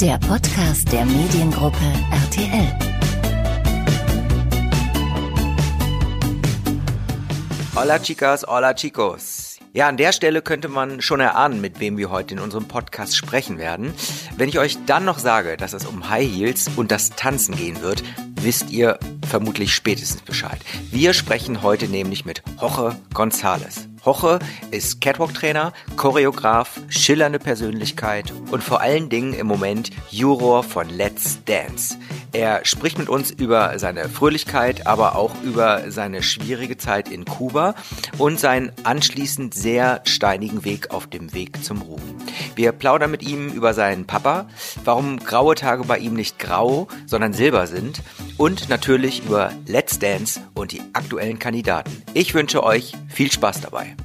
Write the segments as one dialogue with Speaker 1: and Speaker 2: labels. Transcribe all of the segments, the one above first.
Speaker 1: Der Podcast der Mediengruppe RTL.
Speaker 2: Hola chicas, hola chicos. Ja, an der Stelle könnte man schon erahnen, mit wem wir heute in unserem Podcast sprechen werden. Wenn ich euch dann noch sage, dass es um High Heels und das Tanzen gehen wird, wisst ihr vermutlich spätestens Bescheid. Wir sprechen heute nämlich mit Jorge González. Hoche ist Catwalk-Trainer, Choreograf, schillernde Persönlichkeit und vor allen Dingen im Moment Juror von Let's Dance. Er spricht mit uns über seine Fröhlichkeit, aber auch über seine schwierige Zeit in Kuba und seinen anschließend sehr steinigen Weg auf dem Weg zum Ruhm. Wir plaudern mit ihm über seinen Papa, warum graue Tage bei ihm nicht grau, sondern silber sind und natürlich über Let's Dance und die aktuellen Kandidaten. Ich wünsche euch viel Spaß dabei.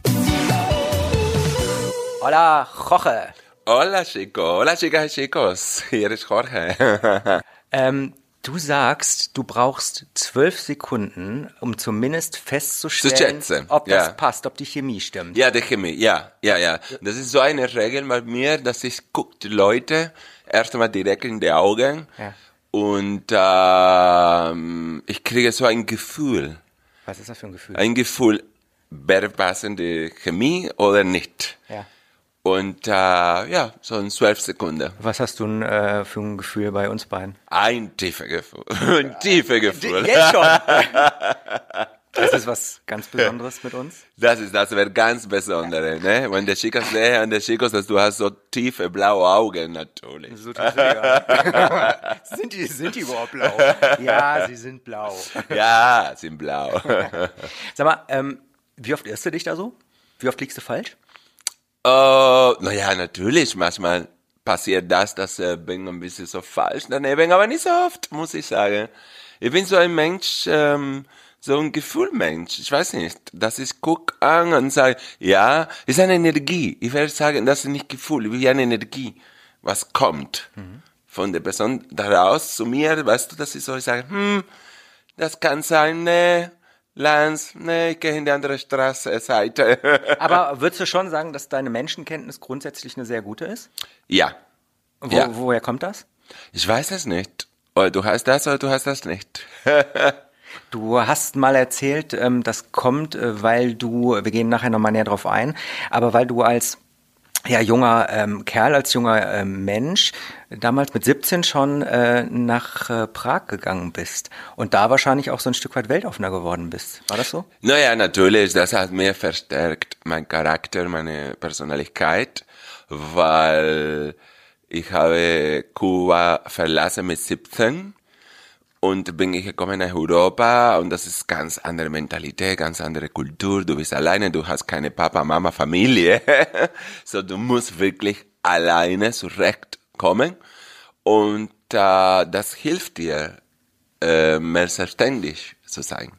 Speaker 2: Hola, Jorge.
Speaker 3: Hola, Chico. Hola, chicas y chicos. Hier ist Jorge.
Speaker 2: Ähm, du sagst, du brauchst zwölf Sekunden, um zumindest festzustellen, ob das
Speaker 3: ja.
Speaker 2: passt, ob die Chemie stimmt.
Speaker 3: Ja, die Chemie, ja, ja, ja. Das ist so eine Regel bei mir, dass ich gucke die Leute erst einmal direkt in die Augen
Speaker 2: Ja.
Speaker 3: und ähm, ich kriege so ein Gefühl,
Speaker 2: Was ist das für ein Gefühl?
Speaker 3: ein Gefühl, wäre passende Chemie oder nicht.
Speaker 2: Ja.
Speaker 3: Und äh, ja, so in zwölf Sekunden.
Speaker 2: Was hast du äh, für ein Gefühl bei uns beiden?
Speaker 3: Ein tiefer Gefühl. Ein tiefer Gefühl.
Speaker 2: Jetzt schon. Das ist was ganz Besonderes mit uns.
Speaker 3: Das ist das wird ganz besondere, ne? Wenn der Chicas sehe an der Chicos, dass du hast so tiefe blaue Augen natürlich.
Speaker 2: So tief sind, die gar nicht. sind, die, sind die überhaupt blau? Ja, sie sind blau.
Speaker 3: Ja, sind blau.
Speaker 2: Sag mal, ähm, wie oft irrst du dich da so? Wie oft liegst du falsch?
Speaker 3: Äh, naja, natürlich, manchmal passiert das, dass ich bin ein bisschen so falsch daneben, aber nicht so oft, muss ich sagen. Ich bin so ein Mensch, ähm, so ein Gefühlmensch. Ich weiß nicht, dass ich guck an und sage, ja, ist eine Energie. Ich werde sagen, das ist nicht Gefühl, wie eine Energie, was kommt von der Person daraus zu mir. Weißt du, dass ich so sage, hm, das kann sein, ne, Lance, ne, ich gehe in die andere Straße, Seite.
Speaker 2: Aber würdest du schon sagen, dass deine Menschenkenntnis grundsätzlich eine sehr gute ist?
Speaker 3: ja.
Speaker 2: Wo,
Speaker 3: Ja.
Speaker 2: Woher kommt das?
Speaker 3: Ich weiß es nicht. Oder du hast das oder du hast das nicht.
Speaker 2: Du hast mal erzählt, ähm, das kommt, äh, weil du, wir gehen nachher nochmal näher drauf ein, aber weil du als ja, junger ähm, Kerl, als junger ähm, Mensch damals mit 17 schon äh, nach äh, Prag gegangen bist und da wahrscheinlich auch so ein Stück weit weltoffener geworden bist. War das so?
Speaker 3: Naja, natürlich, das hat mir verstärkt, mein Charakter, meine Persönlichkeit, weil ich habe Kuba verlassen mit 17 und bin ich gekommen nach Europa und das ist ganz andere Mentalität, ganz andere Kultur. Du bist alleine, du hast keine Papa, Mama, Familie. so, du musst wirklich alleine zurechtkommen und äh, das hilft dir, äh, mehr selbstständig zu sein.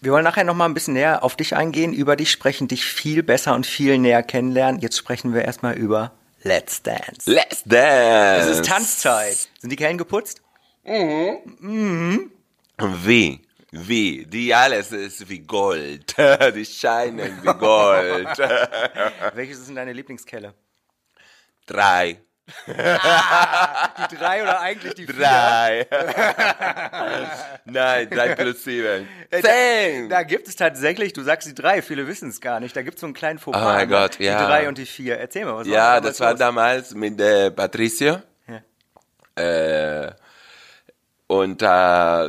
Speaker 2: Wir wollen nachher nochmal ein bisschen näher auf dich eingehen, über dich sprechen, dich viel besser und viel näher kennenlernen. Jetzt sprechen wir erstmal über Let's Dance.
Speaker 3: Let's dance!
Speaker 2: Es ist Tanzzeit. Sind die Kellen geputzt?
Speaker 3: Wie? Wie? Die alles ist wie Gold. Die scheinen wie Gold.
Speaker 2: Welches sind deine Lieblingskelle?
Speaker 3: Drei.
Speaker 2: Die drei oder eigentlich die vier?
Speaker 3: Drei. Nein, drei plus sieben.
Speaker 2: Äh,
Speaker 3: Zehn.
Speaker 2: Da gibt es tatsächlich, du sagst die drei, viele wissen es gar nicht. Da gibt es so einen kleinen Fauxpas.
Speaker 3: Oh mein
Speaker 2: ne?
Speaker 3: Gott, ja.
Speaker 2: Die drei und die vier. Erzähl mal, was
Speaker 3: Ja,
Speaker 2: war
Speaker 3: das war damals mit äh, Patricio.
Speaker 2: Ja.
Speaker 3: Äh, und äh,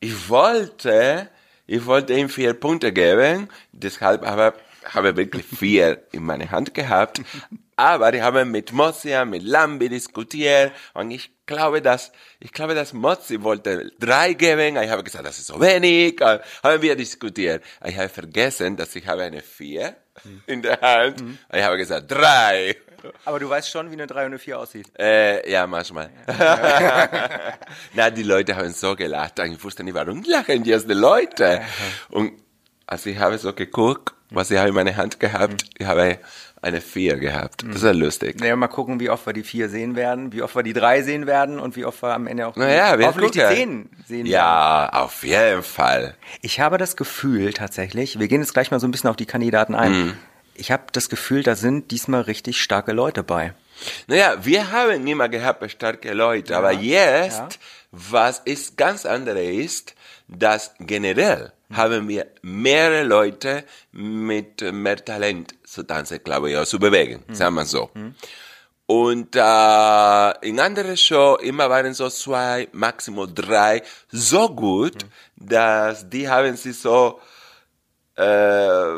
Speaker 3: ich wollte, ich wollte ihm vier Punkte geben, deshalb habe ich wirklich vier in meiner Hand gehabt. Aber die haben mit Mozia, mit Lambi diskutiert und ich glaube, dass, ich glaube, dass Mozzi wollte drei geben. Ich habe gesagt, das ist so wenig. Und haben wir diskutiert. Ich habe vergessen, dass ich habe eine vier in der Hand. Ich habe gesagt, drei.
Speaker 2: Aber du weißt schon, wie eine drei und eine vier aussieht.
Speaker 3: Äh, ja, manchmal. Na, die Leute haben so gelacht. Ich wusste nicht, warum lachen die Leute. Und als ich habe so geguckt, was ich habe in meiner Hand gehabt, ich habe eine vier gehabt. Das ist ja lustig.
Speaker 2: Naja, mal gucken, wie oft wir die vier sehen werden, wie oft wir die drei sehen werden und wie oft wir am Ende auch die,
Speaker 3: Naja, wir
Speaker 2: hoffentlich die
Speaker 3: gucken.
Speaker 2: zehn sehen werden.
Speaker 3: Ja, auf jeden Fall.
Speaker 2: Ich habe das Gefühl tatsächlich, wir gehen jetzt gleich mal so ein bisschen auf die Kandidaten ein.
Speaker 3: Mhm.
Speaker 2: Ich habe das Gefühl, da sind diesmal richtig starke Leute bei.
Speaker 3: Naja, wir haben immer gehabt starke Leute, aber jetzt,
Speaker 2: ja.
Speaker 3: was ist ganz andere ist, dass generell haben wir mehrere Leute mit mehr Talent zu tanzen, glaube ich, oder zu bewegen, sagen wir so. Und äh, in anderen Show immer waren so zwei, maximal drei so gut, dass die haben sie so, äh,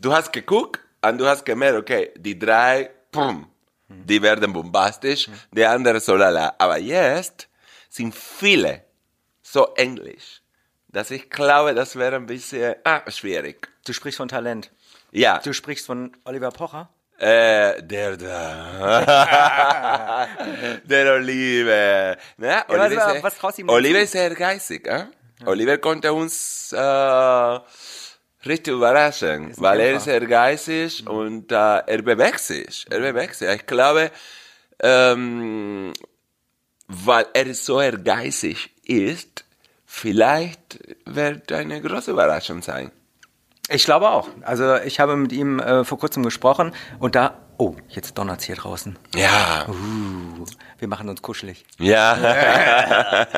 Speaker 3: du hast geguckt und du hast gemerkt, okay, die drei, pum, die werden bombastisch, die andere so lala. Aber jetzt sind viele so englisch, dass ich glaube, das wäre ein bisschen ah, schwierig.
Speaker 2: Du sprichst von Talent.
Speaker 3: Ja,
Speaker 2: Du sprichst von Oliver Pocher.
Speaker 3: äh, der da. der Oliver. Na,
Speaker 2: was-
Speaker 3: Oliver, ist,
Speaker 2: was du ihm
Speaker 3: Oliver ist sehr geistig. Äh? Oliver konnte uns äh, richtig überraschen,
Speaker 2: Ist ein
Speaker 3: weil er ist sehr geistig und äh, er bewegt sich. Er bewegt sich. Ich glaube, ähm, weil er so ehrgeizig ist, vielleicht wird eine große Überraschung sein.
Speaker 2: Ich glaube auch. Also ich habe mit ihm äh, vor kurzem gesprochen und da, oh, jetzt donnert's hier draußen.
Speaker 3: Ja,
Speaker 2: Uh, wir machen uns kuschelig.
Speaker 3: ja.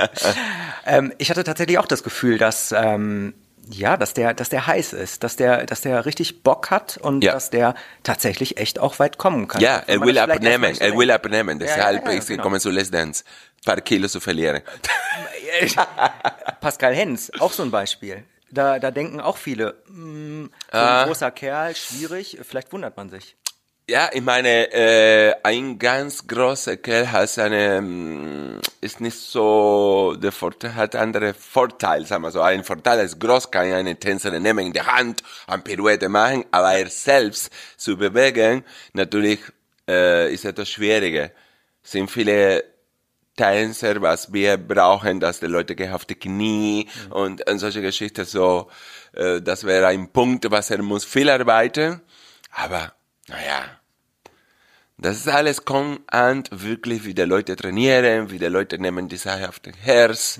Speaker 2: Ähm, ich hatte tatsächlich auch das Gefühl, dass ähm, ja, dass der, dass der heiß ist, dass der, dass der richtig Bock hat und
Speaker 3: Ja.
Speaker 2: dass der tatsächlich echt auch weit kommen kann.
Speaker 3: Ja, er will abnehmen, er will abnehmen.
Speaker 2: ja,
Speaker 3: Deshalb
Speaker 2: ja,
Speaker 3: ist er
Speaker 2: genau.
Speaker 3: gekommen zu Let's Dance. Ein paar Kilo zu verlieren.
Speaker 2: Pascal Hens, auch so ein Beispiel. Da, da denken auch viele, mh, so ein
Speaker 3: Ah.
Speaker 2: großer Kerl, schwierig, vielleicht wundert man sich.
Speaker 3: Ja, ich meine, äh, ein ganz großer Kerl hat seine, mm, ist nicht so, der Vorteil, hat andere Vorteile, sagen wir so. Ein Vorteil ist groß, kann eine Tänzerin nehmen in der Hand, eine Pirouette machen, aber er selbst zu bewegen, natürlich, äh, ist etwas schwieriger. Sind viele Tänzer, was wir brauchen, dass die Leute gehen auf die Knie und, und solche Geschichten so, äh, das wäre ein Punkt, was er muss viel arbeiten, aber, naja, das ist alles kommt an, wirklich, wie die Leute trainieren, wie die Leute nehmen die Sache auf den Herz,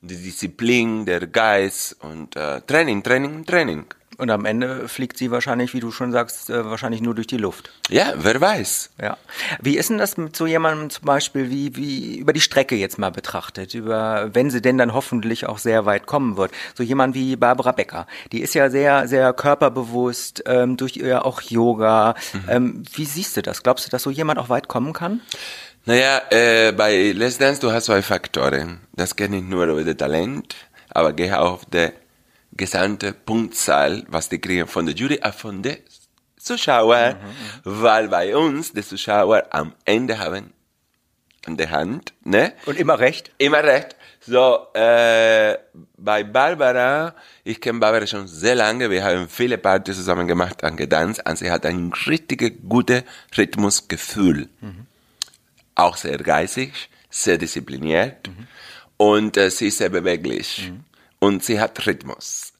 Speaker 3: die Disziplin, der Geist und äh, Training, Training, Training.
Speaker 2: Und am Ende fliegt sie wahrscheinlich, wie du schon sagst, äh, wahrscheinlich nur durch die Luft.
Speaker 3: Ja, wer weiß.
Speaker 2: Ja. Wie ist denn das mit so jemandem zum Beispiel, wie, wie über die Strecke jetzt mal betrachtet, über, wenn sie denn dann hoffentlich auch sehr weit kommen wird? So jemand wie Barbara Becker, die ist ja sehr, sehr körperbewusst, ähm, durch ihr auch Yoga. Ähm, wie siehst du das? Glaubst du, dass so jemand auch weit kommen kann?
Speaker 3: Naja, äh, bei Let's Dance, du hast zwei Faktoren. Das geht nicht nur über das Talent, aber geht auch auf die gesamte Punktzahl, was die kriegen von der Jury, auch von den Zuschauern, weil bei uns die Zuschauer am Ende haben an der Hand, ne?
Speaker 2: Und immer recht?
Speaker 3: Immer recht. So, äh, bei Barbara, ich kenne Barbara schon sehr lange, wir haben viele Partys zusammen gemacht und getanzt und sie hat ein richtig gutes Rhythmusgefühl. Auch sehr geistig, sehr diszipliniert und äh, sie ist sehr beweglich und sie hat Rhythmus.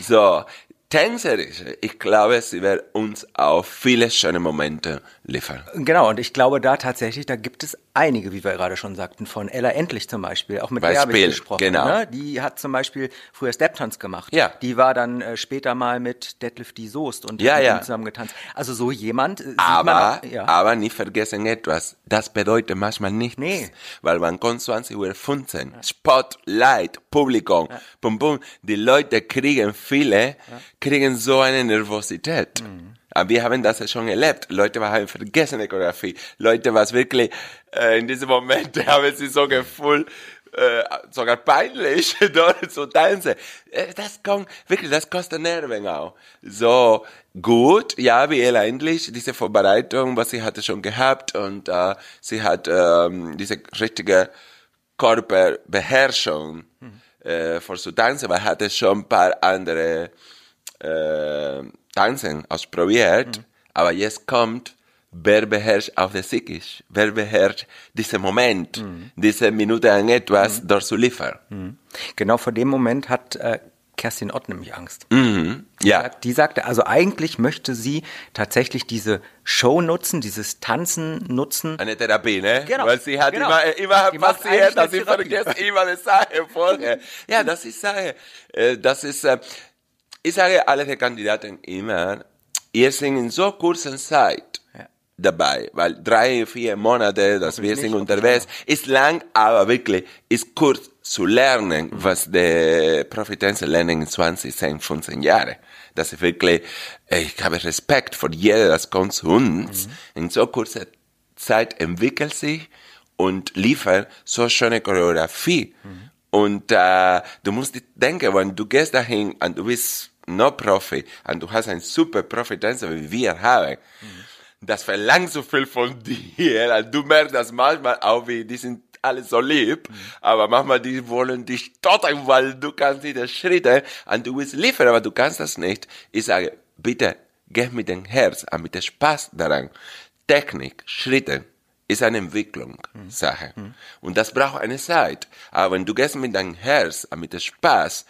Speaker 3: So, tänzerisch, ich glaube, sie wird uns auch viele schöne Momente liefern.
Speaker 2: Genau, und ich glaube da tatsächlich, da gibt es einige, wie wir gerade schon sagten, von Ella Endlich zum Beispiel, auch mit der habe ich
Speaker 3: Beispiel,
Speaker 2: gesprochen.
Speaker 3: genau.
Speaker 2: Ne? Die hat zum Beispiel früher Steptons gemacht.
Speaker 3: Ja.
Speaker 2: Die war dann äh, später mal mit Deadlift die Soest und
Speaker 3: Ja, ja.
Speaker 2: zusammen getanzt. Also so jemand äh,
Speaker 3: Aber,
Speaker 2: auch, ja.
Speaker 3: aber nicht vergessen etwas, das bedeutet manchmal nichts.
Speaker 2: Nee.
Speaker 3: Weil man kommt 20 Uhr 15, Spotlight, Publikum, bum bum, die Leute kriegen viele, kriegen so eine Nervosität.
Speaker 2: Mhm.
Speaker 3: Aber wir haben das ja schon erlebt. Leute haben vergessen die Choreografie. Leute, was wirklich, äh, in diesem Moment haben sie so gefühlt, äh, sogar peinlich, dort zu tanzen. Das kommt, wirklich, das kostet Nerven auch. So, gut, ja, wie endlich, diese Vorbereitung, was sie hatte schon gehabt und äh, sie hat ähm, diese richtige Körperbeherrschung äh, für zu tanzen, weil hatte schon ein paar andere äh, Tanzen ausprobiert, aber jetzt kommt, wer beherrscht auf der Psychisch, wer beherrscht diesen Moment, diese Minute an etwas dort zu liefern.
Speaker 2: Genau vor dem Moment hat äh, Kerstin Ott nämlich Angst.
Speaker 3: Mhm. Ja,
Speaker 2: Die sagte, also eigentlich möchte sie tatsächlich diese Show nutzen, dieses Tanzen nutzen.
Speaker 3: eine Therapie, ne?
Speaker 2: Genau,
Speaker 3: Weil sie hat
Speaker 2: genau.
Speaker 3: immer, immer
Speaker 2: Die
Speaker 3: passiert, dass sie vergisst immer die Sache vorher. Ja, das ist Sache. Äh, Das ist, äh, ich sage alle die Kandidaten immer, ihr seid in so kurzer Zeit
Speaker 2: Ja.
Speaker 3: dabei, weil drei, vier Monate, dass wir sind unterwegs, ist lang, aber wirklich ist kurz zu lernen, was der Profitänzer lernen in 20, 10, 15 Jahre. Das ist wirklich, äh, ich habe Respekt vor jeder, das kommt zu uns. In so kurzer Zeit entwickelt sich und liefert so schöne Choreografie. Und äh, du musst denken, wenn du gehst dahin und du bist no Profi und du hast einen super Profitänzer, wie wir haben, das verlangt so viel von dir. Und du merkst das manchmal auch, wie die sind alle so lieb, aber manchmal die wollen dich stottern, weil du kannst nicht das Schritte und du willst liefern, aber du kannst das nicht. Ich sage, bitte, geh mit dem Herz und mit dem Spaß daran. Technik, Schritte ist eine Entwicklungssache. Und das braucht eine Zeit. Aber wenn du gehst mit deinem Herz und mit dem Spaß,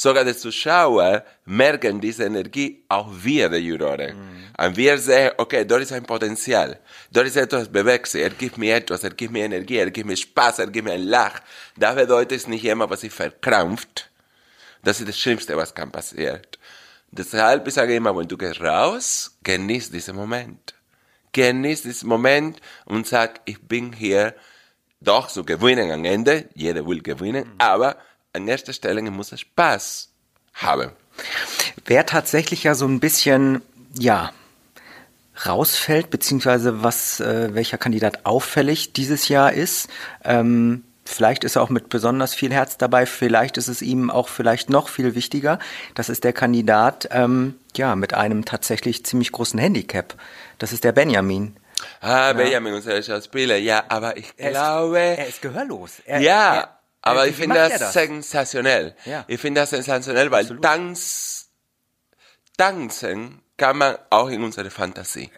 Speaker 3: sogar die Zuschauer merken diese Energie, auch wir, die Juroren. Und wir sehen, okay, dort ist ein Potenzial. Dort ist etwas bewegt sich. Er gibt mir etwas, er gibt mir Energie, er gibt mir Spaß, er gibt mir ein Lach. Das bedeutet es nicht immer, was sich verkrampft. Das ist das Schlimmste, was kann passieren. Deshalb ich sage immer, wenn du gehst raus, genieß diesen Moment. Genieß diesen Moment und sag, ich bin hier doch zu gewinnen am Ende. Jeder will gewinnen, aber an erster Stelle muss er Spaß haben.
Speaker 2: Wer tatsächlich ja so ein bisschen, ja, rausfällt, beziehungsweise was, äh, welcher Kandidat auffällig dieses Jahr ist, ähm, Vielleicht ist er auch mit besonders viel Herz dabei, vielleicht ist es ihm auch vielleicht noch viel wichtiger. Das ist der Kandidat, ähm, ja, mit einem tatsächlich ziemlich großen Handicap. Das ist der Benjamin.
Speaker 3: Ah, Benjamin, unser Schauspieler, ja, aber ich
Speaker 2: Er ist,
Speaker 3: glaube,
Speaker 2: er ist gehörlos. Er,
Speaker 3: ja,
Speaker 2: er,
Speaker 3: aber
Speaker 2: er,
Speaker 3: ich finde das,
Speaker 2: das?
Speaker 3: sensationell.
Speaker 2: Ja.
Speaker 3: Ich finde das sensationell, weil
Speaker 2: Absolut.
Speaker 3: Tanz, tanzen kann man auch in unserer Fantasie,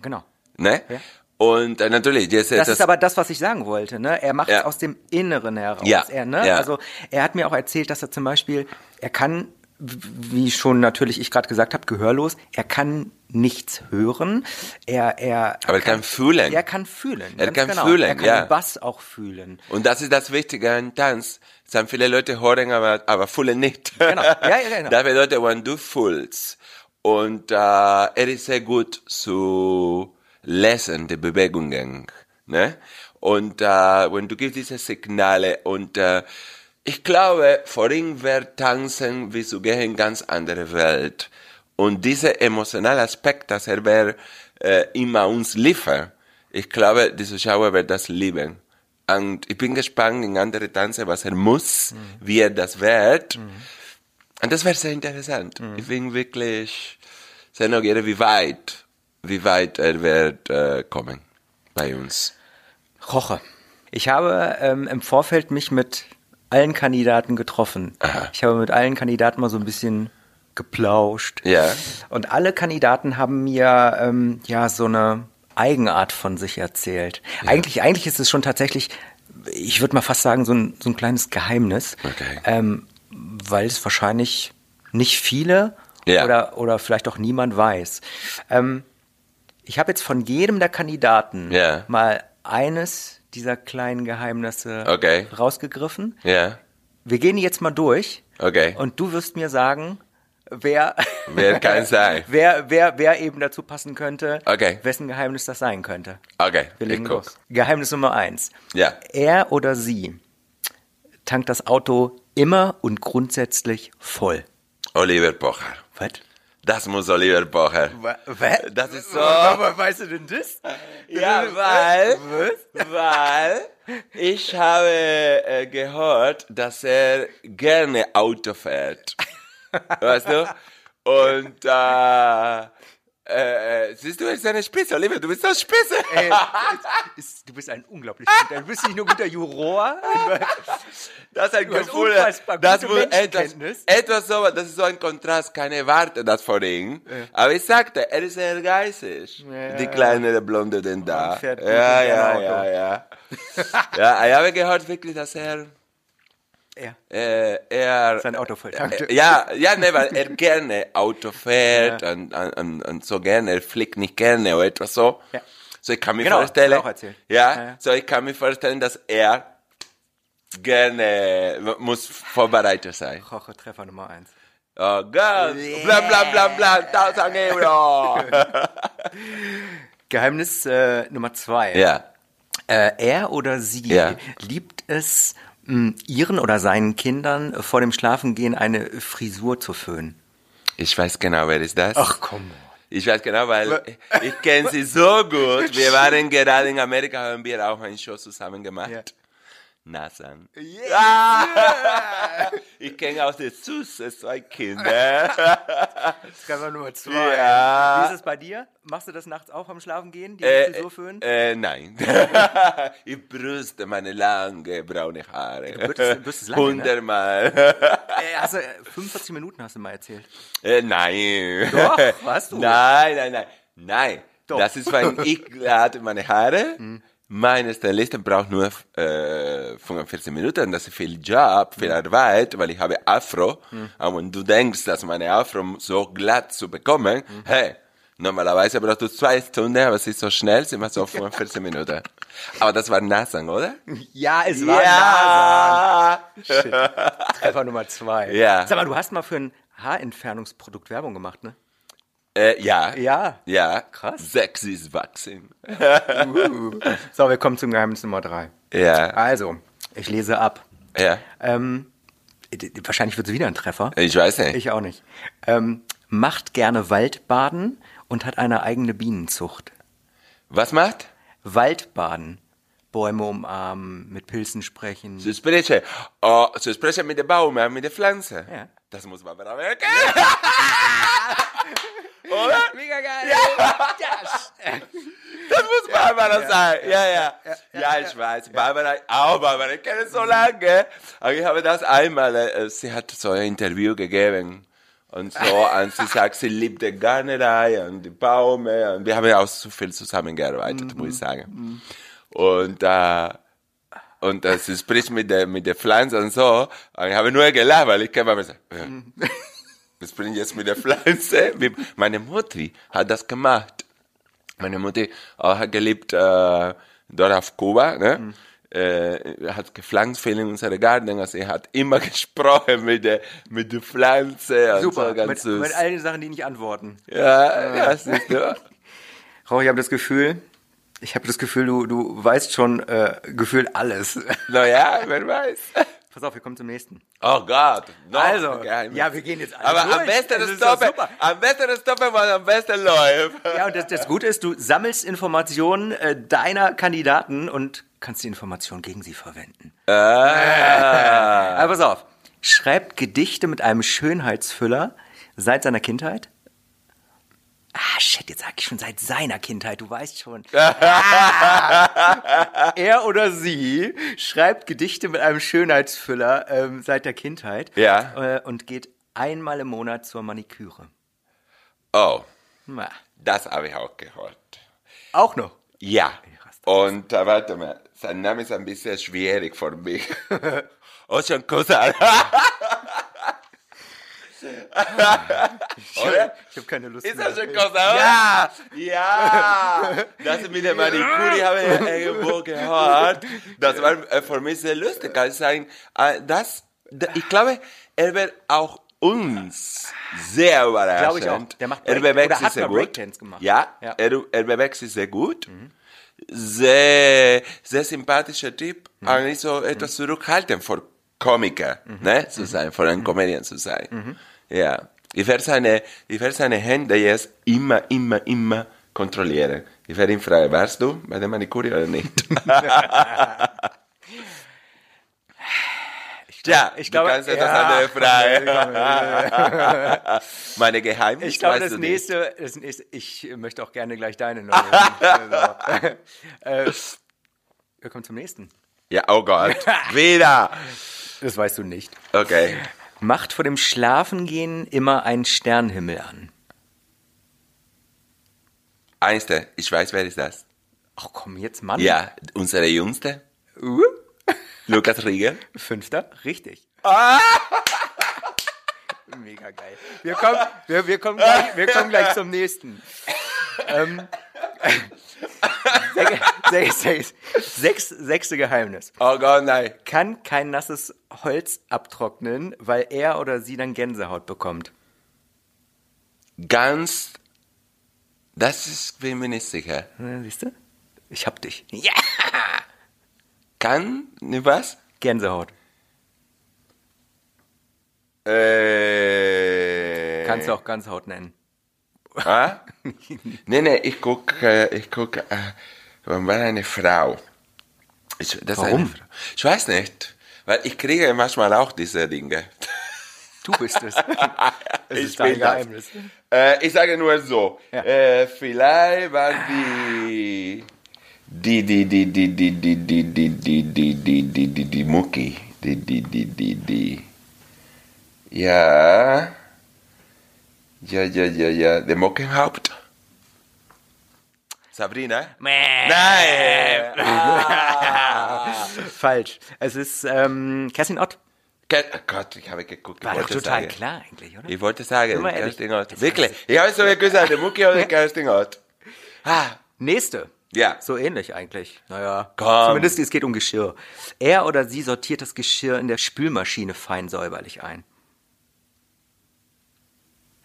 Speaker 2: Genau.
Speaker 3: ne?
Speaker 2: Ja.
Speaker 3: Und äh, natürlich, jetzt
Speaker 2: Das ist aber das, was ich sagen wollte. Ne? Er macht es
Speaker 3: Ja.
Speaker 2: aus dem Inneren heraus.
Speaker 3: Ja,
Speaker 2: Er, ne? Also er hat mir auch erzählt, dass er zum Beispiel, er kann, wie schon natürlich ich gerade gesagt habe, gehörlos, er kann nichts hören. Er, er,
Speaker 3: Aber er kann fühlen.
Speaker 2: Er kann fühlen.
Speaker 3: Er kann
Speaker 2: genau.
Speaker 3: fühlen,
Speaker 2: Er kann
Speaker 3: ja.
Speaker 2: den Bass auch fühlen.
Speaker 3: Und das ist das Wichtige an Tanz. Es sind viele Leute hören, aber, aber fühlen nicht.
Speaker 2: Genau. Ja, ja, genau.
Speaker 3: Das bedeutet, wenn du fühlst und äh, er ist sehr gut zu lesen, die Bewegungen. Ne? Und äh, wenn du gibst diese Signale und äh, ich glaube, vor ihm wird Tanzen wie zu gehen in ganz andere Welt. Und dieser emotionale Aspekt, dass er wird, äh, immer uns liefert, ich glaube, die Zuschauer werden das lieben. Und ich bin gespannt in andere Tanze, was er muss, wie er das wird. Und das wäre sehr interessant. Ich bin wirklich sehr neugierig, wie weit, wie weit er wird äh, kommen bei uns.
Speaker 2: Roche. Ich habe ähm, im Vorfeld mich mit allen Kandidaten getroffen.
Speaker 3: Aha.
Speaker 2: Ich habe mit allen Kandidaten mal so ein bisschen geplauscht.
Speaker 3: Ja.
Speaker 2: Und alle Kandidaten haben mir ähm, ja so eine Eigenart von sich erzählt. Eigentlich, eigentlich ist es schon tatsächlich, ich würde mal fast sagen, so ein, so ein kleines Geheimnis.
Speaker 3: Okay.
Speaker 2: Ähm, weil es wahrscheinlich nicht viele
Speaker 3: Ja.
Speaker 2: oder, oder vielleicht auch niemand weiß. Ähm, ich habe jetzt von jedem der Kandidaten
Speaker 3: Ja.
Speaker 2: mal eines dieser kleinen Geheimnisse
Speaker 3: Okay.
Speaker 2: rausgegriffen.
Speaker 3: Ja,
Speaker 2: Wir gehen die jetzt mal durch.
Speaker 3: okay.
Speaker 2: Und du wirst mir sagen, wer,
Speaker 3: Wer kann sein?
Speaker 2: wer, wer, wer eben dazu passen könnte,
Speaker 3: Okay.
Speaker 2: wessen Geheimnis das sein könnte.
Speaker 3: Okay,
Speaker 2: Wir legen los. Geheimnis Nummer eins.
Speaker 3: Ja.
Speaker 2: Er oder sie tankt das Auto immer und grundsätzlich voll.
Speaker 3: Oliver Pocher.
Speaker 2: Was?
Speaker 3: Das muss Oliver Pocher.
Speaker 2: Was?
Speaker 3: Das ist so.
Speaker 2: Weißt du denn das?
Speaker 3: Ja, weil, weil ich habe äh, gehört, dass er gerne Auto fährt. Weißt du? Und äh, äh, siehst du, er ist eine Spitze, Oliver, du bist so Spitze.
Speaker 2: Ey, ist, du bist ein unglaublich guter, du bist nicht nur guter Juror,
Speaker 3: Das ist ein
Speaker 2: Du
Speaker 3: Gefühl, das muss etwas, so, das ist so ein Kontrast, keine Warte das von ihm. Aber ich sagte, er ist sehr geistig.
Speaker 2: Ja,
Speaker 3: Die
Speaker 2: ja.
Speaker 3: kleine Blonde denn da. Ja, ja, ja, ja. ja, ich habe gehört wirklich, dass er,
Speaker 2: er
Speaker 3: äh, er,
Speaker 2: sein Auto voll
Speaker 3: äh, ja, ja, ne, weil er gerne Auto fährt und, und, und, und so gerne, er fliegt nicht gerne oder etwas so.
Speaker 2: Ja.
Speaker 3: So, ich kann mir
Speaker 2: Genau,
Speaker 3: vorstellen,
Speaker 2: auch.
Speaker 3: Ja,
Speaker 2: Ja, ja.
Speaker 3: so ich kann mir vorstellen, dass er gerne muss vorbereitet sein.
Speaker 2: Roche, Treffer Nummer eins.
Speaker 3: Oh Gott, blam blam blam blam, 1000 Euro.
Speaker 2: Geheimnis äh, Nummer zwei.
Speaker 3: Ja.
Speaker 2: Äh, er oder sie
Speaker 3: Ja.
Speaker 2: liebt es, ihren oder seinen Kindern vor dem Schlafengehen eine Frisur zu föhnen.
Speaker 3: Ich weiß genau, wer ist das?
Speaker 2: komm.
Speaker 3: Ich weiß genau, weil ich kenne sie so gut. Wir waren gerade in Amerika, haben wir auch eine Show zusammen gemacht. Nasan. Ah! Ich kenne auch die Süße zwei Kinder.
Speaker 2: Geheimnis Nummer zwei.
Speaker 3: Ja.
Speaker 2: Wie ist es bei dir? Machst du das nachts auch am Schlafengehen, die
Speaker 3: Äh,
Speaker 2: Frisur föhnen?
Speaker 3: äh, nein. ich brüste meine lange braune Haare.
Speaker 2: bürstest- bürstest lange, ne?
Speaker 3: Hundertmal.
Speaker 2: Äh, hast du, äh, 45 Minuten hast du mal erzählt.
Speaker 3: Äh, nein.
Speaker 2: Doch, hast du.
Speaker 3: Nein, nein, nein. Nein.
Speaker 2: Doch.
Speaker 3: Das ist, weil ich hatte meine Haare. Meine Stylistin braucht nur äh, 45 Minuten. Das ist viel Job, viel Arbeit, weil ich habe Afro. Aber wenn du denkst, dass meine Afro so glatt zu bekommen, hey, normalerweise brauchst du zwei Stunden, aber es ist so schnell, sind wir so 45 Minuten. Aber das war Nasan, oder?
Speaker 2: Ja, es war
Speaker 3: ja.
Speaker 2: Treffer Nummer zwei.
Speaker 3: Ja.
Speaker 2: Sag mal, du hast mal für ein Haarentfernungsprodukt Werbung gemacht, ne?
Speaker 3: Äh, ja.
Speaker 2: Ja.
Speaker 3: Ja.
Speaker 2: Krass.
Speaker 3: Sexy ist wachsen.
Speaker 2: So, wir kommen zum Geheimnis Nummer drei.
Speaker 3: Ja.
Speaker 2: Also, ich lese ab.
Speaker 3: Ja.
Speaker 2: Ähm, wahrscheinlich wird es wieder ein Treffer.
Speaker 3: Ich weiß nicht.
Speaker 2: Ich auch nicht. Ähm, macht gerne Waldbaden und hat eine eigene Bienenzucht.
Speaker 3: Was macht?
Speaker 2: Waldbaden. Bäume umarmen, mit Pilzen sprechen.
Speaker 3: Zu sprechen. Oh, zu sprechen mit dem Baum, mit der Pflanze.
Speaker 2: Ja.
Speaker 3: Das muss man aber weg.
Speaker 2: Mega geil.
Speaker 3: Das muss Barbara sein. Ja, ja. Ja, ich weiß. Barbara, auch Barbara, ich kenne es so lange. Aber ich habe das einmal, äh, sie hat so ein Interview gegeben. Und so, und sie sagt, sie liebt die Garnerei und die Bäume. Und wir haben ja auch so viel zusammengearbeitet, muss ich sagen. Und, äh, und äh, sie spricht mit der, mit der Pflanze und so. Und ich habe nur gelacht, weil ich kann mal sagen, ja. Das ich jetzt mit der Pflanze. Meine Mutti hat das gemacht. Meine Mutti auch hat gelebt äh, dort auf Kuba, ne? Äh, hat gepflanzt viel in unserer Garten, also sie hat immer gesprochen mit der, mit der Pflanze und
Speaker 2: Super,
Speaker 3: so ganz
Speaker 2: mit,
Speaker 3: süß.
Speaker 2: mit all den Sachen, die nicht antworten.
Speaker 3: ja, ja, siehst du.
Speaker 2: Rauch, ich habe das Gefühl, ich habe das Gefühl, du, du weißt schon äh, gefühlt alles.
Speaker 3: Naja, wer weiß.
Speaker 2: Pass auf, wir kommen zum nächsten.
Speaker 3: Oh Gott. noch
Speaker 2: Also,
Speaker 3: Geheimnis.
Speaker 2: ja, wir gehen jetzt alle
Speaker 3: Aber am
Speaker 2: durch.
Speaker 3: besten
Speaker 2: Das
Speaker 3: Stoppen. Am besten das Stoppen, weil am besten läuft.
Speaker 2: Ja, und das, das Gute ist, du sammelst Informationen äh, deiner Kandidaten und kannst die Informationen gegen sie verwenden.
Speaker 3: Ah.
Speaker 2: Aber pass auf, schreibt Gedichte mit einem Schönheitsfüller seit seiner Kindheit. Ah, shit, jetzt sag ich schon seit seiner Kindheit, du weißt schon. Ah. er oder sie schreibt Gedichte mit einem Schönheitsfüller ähm, seit der Kindheit.
Speaker 3: Ja.
Speaker 2: Äh, und geht einmal im Monat zur Maniküre.
Speaker 3: Oh,
Speaker 2: Na,
Speaker 3: das habe ich auch gehört.
Speaker 2: auch noch.
Speaker 3: Ja. Und äh, warte mal, sein Name ist ein bisschen schwierig für mich. Ocean Kusal. Oder?
Speaker 2: Ich habe keine Lust
Speaker 3: Ist
Speaker 2: mehr.
Speaker 3: das schon Kusal? Ja! Ja! Das mit der Maniküre habe ich irgendwo gehört. Das war äh, für mich sehr lustig. Also sagen, äh, das, da- ich glaube, er wird auch uns sehr überraschen.
Speaker 2: Glaube ich auch. Der macht
Speaker 3: er
Speaker 2: Break-
Speaker 3: bewegt
Speaker 2: oder
Speaker 3: sich sehr gut.
Speaker 2: Gemacht.
Speaker 3: Ja,
Speaker 2: Ja.
Speaker 3: Er, er bewegt sich sehr gut. Sehr, sehr sympathischer Typ. Eigentlich so etwas zurückhaltend vor Komiker, ne, zu sein, vor einem Comedian zu sein. Ja. Ich werde seine, ich werde seine Hände jetzt immer, immer, immer kontrollieren. Ich werde ihn fragen, warst du bei der Maniküre oder nicht? ja,
Speaker 2: ich glaube-
Speaker 3: du kannst
Speaker 2: ja.
Speaker 3: andere fragen. Meine Geheimnisse,
Speaker 2: Ich glaube, das nächste, das nächste, ich möchte auch gerne gleich deine also, äh, wir kommen zum nächsten.
Speaker 3: Ja, oh Gott. Wieder.
Speaker 2: Das weißt du nicht.
Speaker 3: Okay.
Speaker 2: Macht vor dem Schlafengehen immer einen Sternenhimmel an.
Speaker 3: Einste, ich weiß, wer ist das?
Speaker 2: Ach komm, jetzt Mann.
Speaker 3: Ja, unsere Jüngste,
Speaker 2: Uh,
Speaker 3: Lukas Rieger.
Speaker 2: fünfter, richtig.
Speaker 3: Ah!
Speaker 2: Mega geil. Wir kommen, wir, wir, kommen gleich, wir kommen gleich zum nächsten. Ähm, sechs, sechs, sechs, sechste Geheimnis.
Speaker 3: Oh Gott, nein.
Speaker 2: Kann kein nasses Holz abtrocknen, weil er oder sie dann Gänsehaut bekommt.
Speaker 3: Ganz Das ist, bin mir nicht sicher.
Speaker 2: Siehst du? Ich hab dich. Ja!
Speaker 3: Kann, ne was?
Speaker 2: Gänsehaut.
Speaker 3: Äh,
Speaker 2: Kannst du auch Ganzhaut nennen.
Speaker 3: Ah? nee, nee, ich guck, äh, ich guck, äh, war eine Frau? Ich,
Speaker 2: Warum?
Speaker 3: Eine Frau. Ich weiß nicht, weil ich kriege manchmal auch diese Dinge.
Speaker 2: Du bist es. Es
Speaker 3: ich bin.
Speaker 2: Geheimnis.
Speaker 3: Äh, ich sage nur so,
Speaker 2: Ja.
Speaker 3: äh, vielleicht war die, die, die, die, die, die, die, die, die, die, die, die, die, die, die Mucki, die, die, die, die, die, ja, ja, ja, ja, ja, der Mockenhaupt. Sabrina? Nein!
Speaker 2: Falsch. Es ist ähm, Kerstin Ott.
Speaker 3: Ke- Oh Gott, ich habe geguckt.
Speaker 2: War doch total
Speaker 3: sagen.
Speaker 2: klar eigentlich, oder?
Speaker 3: Ich wollte sagen? Kerstin Ott. Wirklich, ich habe so gesagt, der Mucki oder Kerstin Ott. Ah,
Speaker 2: Nächste.
Speaker 3: ja.
Speaker 2: So ähnlich eigentlich. Naja,
Speaker 3: Komm.
Speaker 2: zumindest es geht um Geschirr. Er oder sie sortiert das Geschirr in der Spülmaschine fein säuberlich ein.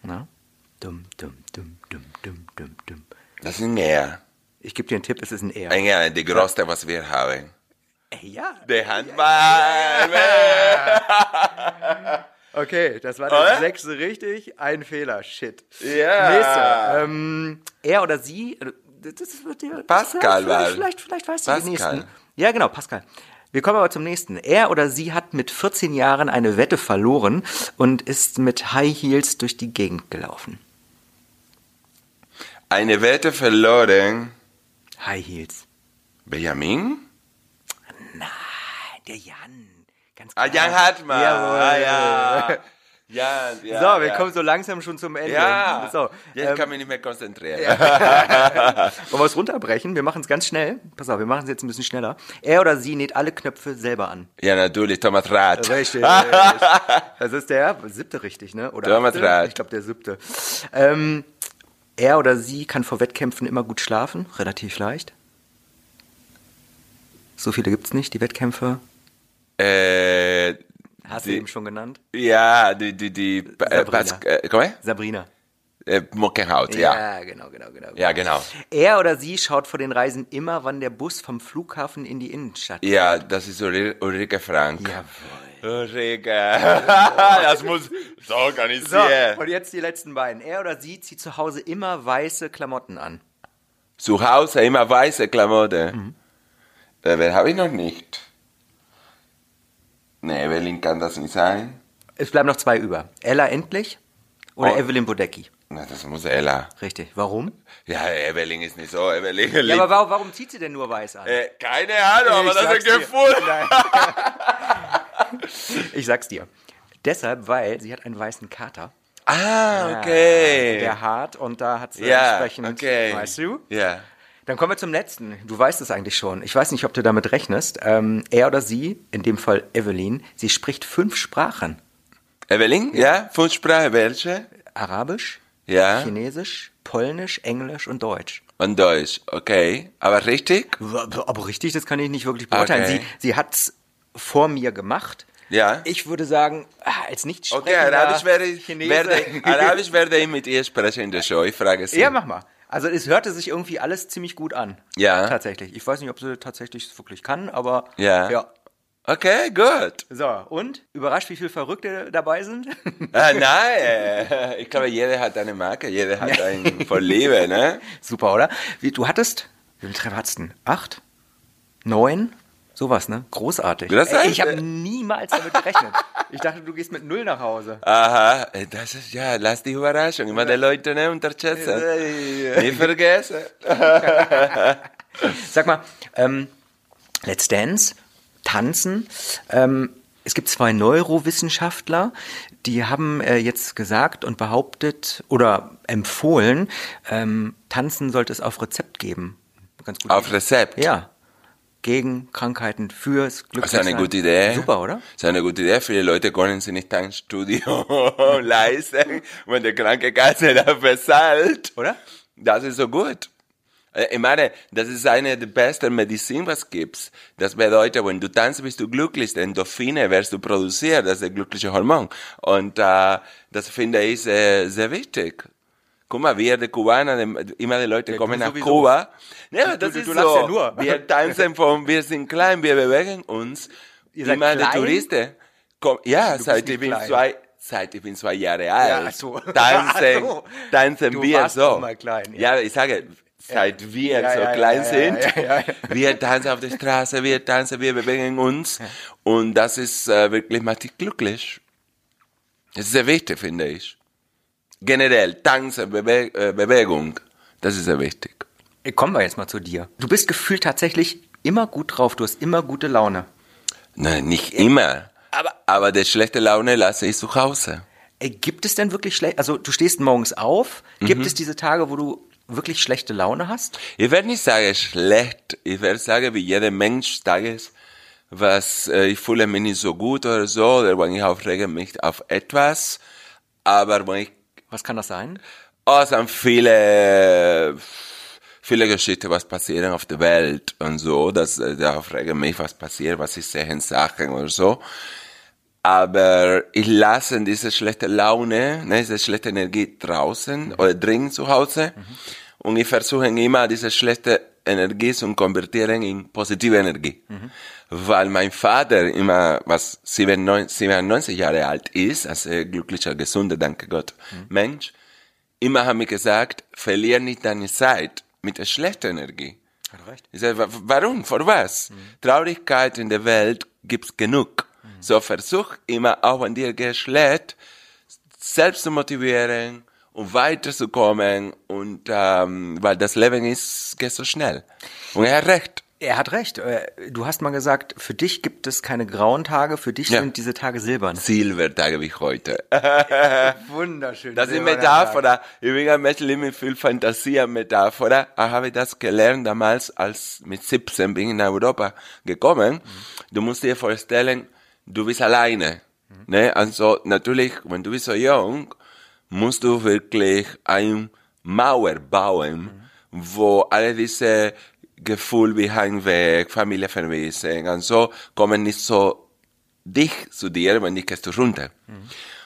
Speaker 2: Na? Dumm, dumm, dumm, dumm, dumm, dumm, dumm.
Speaker 3: Das ist ein Er.
Speaker 2: Ich gebe dir einen Tipp, es ist ein Er.
Speaker 3: Ein Er, die größte, was wir haben.
Speaker 2: Ey, ja.
Speaker 3: Der Handball.
Speaker 2: Okay, das war der sechste richtig. Ein Fehler. Shit.
Speaker 3: Ja.
Speaker 2: Nächste. Ähm, er oder sie. äh, Das wird dir.
Speaker 3: Pascal
Speaker 2: vielleicht,
Speaker 3: war-
Speaker 2: vielleicht, vielleicht weißt du den nächsten. Ja, genau, Pascal. Wir kommen aber zum nächsten. Er oder sie hat mit 14 Jahren eine Wette verloren und ist mit High Heels durch die Gegend gelaufen.
Speaker 3: Eine Wette verloren.
Speaker 2: High Heels.
Speaker 3: Benjamin?
Speaker 2: Nein, der Jan. Ganz
Speaker 3: Ah,
Speaker 2: klar.
Speaker 3: Jan Hartmann.
Speaker 2: Jawohl.
Speaker 3: Ah, ja. Jan, ja.
Speaker 2: So, wir
Speaker 3: ja.
Speaker 2: kommen so langsam schon zum Ende.
Speaker 3: Ja,
Speaker 2: So,
Speaker 3: jetzt
Speaker 2: ähm,
Speaker 3: kann mich nicht mehr konzentrieren.
Speaker 2: Wollen wir es runterbrechen? Wir machen es ganz schnell. Pass auf, wir machen es jetzt ein bisschen schneller. Er oder sie näht alle Knöpfe selber an.
Speaker 3: Ja, natürlich, Thomas Rath.
Speaker 2: Richtig. das ist der siebte richtig, ne? Oder
Speaker 3: Thomas
Speaker 2: achte?
Speaker 3: Rath.
Speaker 2: Ich glaube der siebte. Ähm, er oder sie kann vor Wettkämpfen immer gut schlafen, relativ leicht. So viele gibt's nicht, die Wettkämpfe.
Speaker 3: Äh,
Speaker 2: Hast du eben schon genannt?
Speaker 3: ja, die, die, die, äh,
Speaker 2: Sabrina.
Speaker 3: Pas- äh, her?
Speaker 2: Sabrina.
Speaker 3: Äh, Mockenhaut, ja.
Speaker 2: genau, genau, genau.
Speaker 3: Ja, genau.
Speaker 2: Er oder sie schaut vor den Reisen immer, wann der Bus vom Flughafen in die Innenstadt
Speaker 3: Ja, das ist Ulrike Frank.
Speaker 2: Jawohl.
Speaker 3: Ulrike. das muss so
Speaker 2: So,
Speaker 3: organisieren.
Speaker 2: und jetzt die letzten beiden. Er oder sie zieht zu Hause immer weiße Klamotten an.
Speaker 3: Zu Hause immer weiße Klamotten. Äh, wer habe ich noch nicht? Nee, Evelyn kann das nicht sein.
Speaker 2: Es bleiben noch zwei über. Ella Endlich oder
Speaker 3: Oh.
Speaker 2: Evelyn Bodecki.
Speaker 3: Na, das muss Ella.
Speaker 2: Richtig. Warum?
Speaker 3: Ja, Evelyn ist nicht so. Evelyn
Speaker 2: Ja, aber warum, warum zieht sie denn nur weiß an?
Speaker 3: äh, keine Ahnung, aber
Speaker 2: Ich
Speaker 3: das ist ein. Gefühl.
Speaker 2: Ich sag's dir. Deshalb, weil sie hat einen weißen Kater.
Speaker 3: Ah, okay.
Speaker 2: Der hart und da hat sie
Speaker 3: ja,
Speaker 2: entsprechend,
Speaker 3: okay.
Speaker 2: weißt du?
Speaker 3: Ja.
Speaker 2: Dann kommen wir zum letzten. Du weißt es eigentlich schon. Ich weiß nicht, ob du damit rechnest. Ähm, er oder sie, in dem Fall Evelyn, sie spricht fünf Sprachen.
Speaker 3: Evelyn, ja? Fünf Sprachen, welche?
Speaker 2: Arabisch,
Speaker 3: Ja.
Speaker 2: Chinesisch, Polnisch, Englisch und Deutsch.
Speaker 3: Und Deutsch, okay. Aber richtig?
Speaker 2: Aber richtig, das kann ich nicht wirklich beurteilen.
Speaker 3: Okay.
Speaker 2: Sie, sie hat's vor mir gemacht.
Speaker 3: Ja.
Speaker 2: Ich würde sagen, ah, als nicht
Speaker 3: Okay, Arabisch werde ich, werde, Arabisch werde ich mit ihr sprechen in der Show. Ich frage sie.
Speaker 2: Ja, mach mal. Also es hörte sich irgendwie alles ziemlich gut an.
Speaker 3: Ja.
Speaker 2: Tatsächlich. Ich weiß nicht, ob sie tatsächlich es wirklich kann, aber
Speaker 3: Ja.
Speaker 2: ja.
Speaker 3: Okay, gut.
Speaker 2: So, und? Überrascht, wie viele Verrückte dabei sind?
Speaker 3: Ah, nein, ich glaube, jeder hat eine Marke, jeder hat ein Vorliebe, ne?
Speaker 2: Super, oder? Wie, du hattest, wie viele Treffer hattest du denn? Acht? Neun? Sowas, ne? Großartig.
Speaker 3: Großartig.
Speaker 2: Ey, ich habe niemals damit gerechnet. Ich dachte, du gehst mit Null nach Hause.
Speaker 3: Aha, das ist, ja, lass die Überraschung, immer die Leute ne, unterschätzen. Nicht vergessen.
Speaker 2: Sag mal, ähm, Let's Dance, Tanzen. Ähm, es gibt zwei Neurowissenschaftler, die haben äh, jetzt gesagt und behauptet oder empfohlen, ähm, Tanzen sollte es auf Rezept geben. Ganz gut.
Speaker 3: Auf Rezept.
Speaker 2: Ja. Gegen Krankheiten, fürs Glück.
Speaker 3: Das ist eine gute Idee.
Speaker 2: Super, oder?
Speaker 3: Das ist eine gute Idee. Viele Leute können sich nicht ein Studio leisten, wenn die Krankenkasse da bezahlt.
Speaker 2: Oder?
Speaker 3: Das ist so gut. Äh, Ich meine, das ist eine der besten Medizin, was gibt's. Das bedeutet, wenn du tanzt, bist du glücklich. Endorphine wirst du produzieren. Das ist der glückliche Hormon. Und äh, das finde ich sehr, sehr wichtig. Guck mal, wir, die Kubaner, immer die Leute
Speaker 2: Ja,
Speaker 3: kommen nach
Speaker 2: sowieso.
Speaker 3: Kuba. Ja,
Speaker 2: Du-
Speaker 3: das
Speaker 2: du-
Speaker 3: ist
Speaker 2: du
Speaker 3: so.
Speaker 2: ja nur.
Speaker 3: Wir tanzen vom, wir sind klein, wir bewegen uns.
Speaker 2: Ihr seid
Speaker 3: immer die? Touristen. Komm, ja, seit ich bin
Speaker 2: klein.
Speaker 3: zwei, seit ich bin zwei Jahre alt.
Speaker 2: ach so.
Speaker 3: Tanzen,
Speaker 2: so.
Speaker 3: tanzen
Speaker 2: Du
Speaker 3: wir so.
Speaker 2: klein, ja.
Speaker 3: Ja, ich sage, seit wir
Speaker 2: Ja,
Speaker 3: so
Speaker 2: ja,
Speaker 3: klein
Speaker 2: ja, ja,
Speaker 3: sind,
Speaker 2: ja, ja, ja.
Speaker 3: wir tanzen auf der Straße, wir tanzen, wir bewegen uns. Und das ist äh, wirklich macht dich glücklich. Das ist sehr wichtig, finde ich. Generell, Tanzen, Bewe äh, Bewegung, das ist sehr wichtig.
Speaker 2: Kommen wir jetzt mal zu dir. Du bist gefühlt tatsächlich immer gut drauf, du hast immer gute Laune.
Speaker 3: Nein, nicht immer.
Speaker 2: Aber-
Speaker 3: aber die schlechte Laune lasse ich zu Hause.
Speaker 2: Ey, gibt es denn wirklich schlecht, also du stehst morgens auf, gibt es diese Tage, wo du wirklich schlechte Laune hast?
Speaker 3: Ich werde nicht sagen schlecht, ich werde sagen, wie jeder Mensch Tages, was äh, ich fühle mich nicht so gut oder so, oder wenn ich aufrege mich auf etwas, aber wenn ich,
Speaker 2: Was kann das sein?
Speaker 3: oh, es sind viele, viele Geschichten, was passieren auf der Welt und so, dass äh, da aufrege mich, was passiert, was ich sehe in Sachen oder so. Aber ich lasse diese schlechte Laune, ne, diese schlechte Energie draußen oder drin zu Hause. Und ich versuche immer, diese schlechte Energie zu konvertieren in positive Energie. Weil mein Vater immer, was 97, 97 Jahre alt ist, ein glücklicher, gesunder, danke Gott, Mensch, immer hat mir gesagt, verlier nicht deine Zeit mit der schlechten Energie. Ich sage, wa- warum? Vor was? Traurigkeit in der Welt gibt's genug. So versuch immer, auch wenn dir geht schlecht, selbst zu motivieren und weiterzukommen und ähm, weil das Leben ist geht so schnell. Und er hat recht.
Speaker 2: Er hat recht. Äh, Du hast mal gesagt, für dich gibt es keine grauen Tage, für dich
Speaker 3: Ja.
Speaker 2: sind diese Tage silbern.
Speaker 3: Silbertage wie heute.
Speaker 2: Wunderschön.
Speaker 3: Das ist Metapher. Ich bin ein Mensch mit viel Fantasie an Metapher. Ich habe das gelernt damals, als mit 17 bin ich in Europa gekommen. Du musst dir vorstellen, du bist alleine. Ne? Also natürlich, wenn du bist so jung, musst du wirklich eine Mauer bauen, wo alle diese Gefühle wie Heimweg, Familie vermissen und so kommen nicht so dicht zu dir, wenn nicht gehst du runter.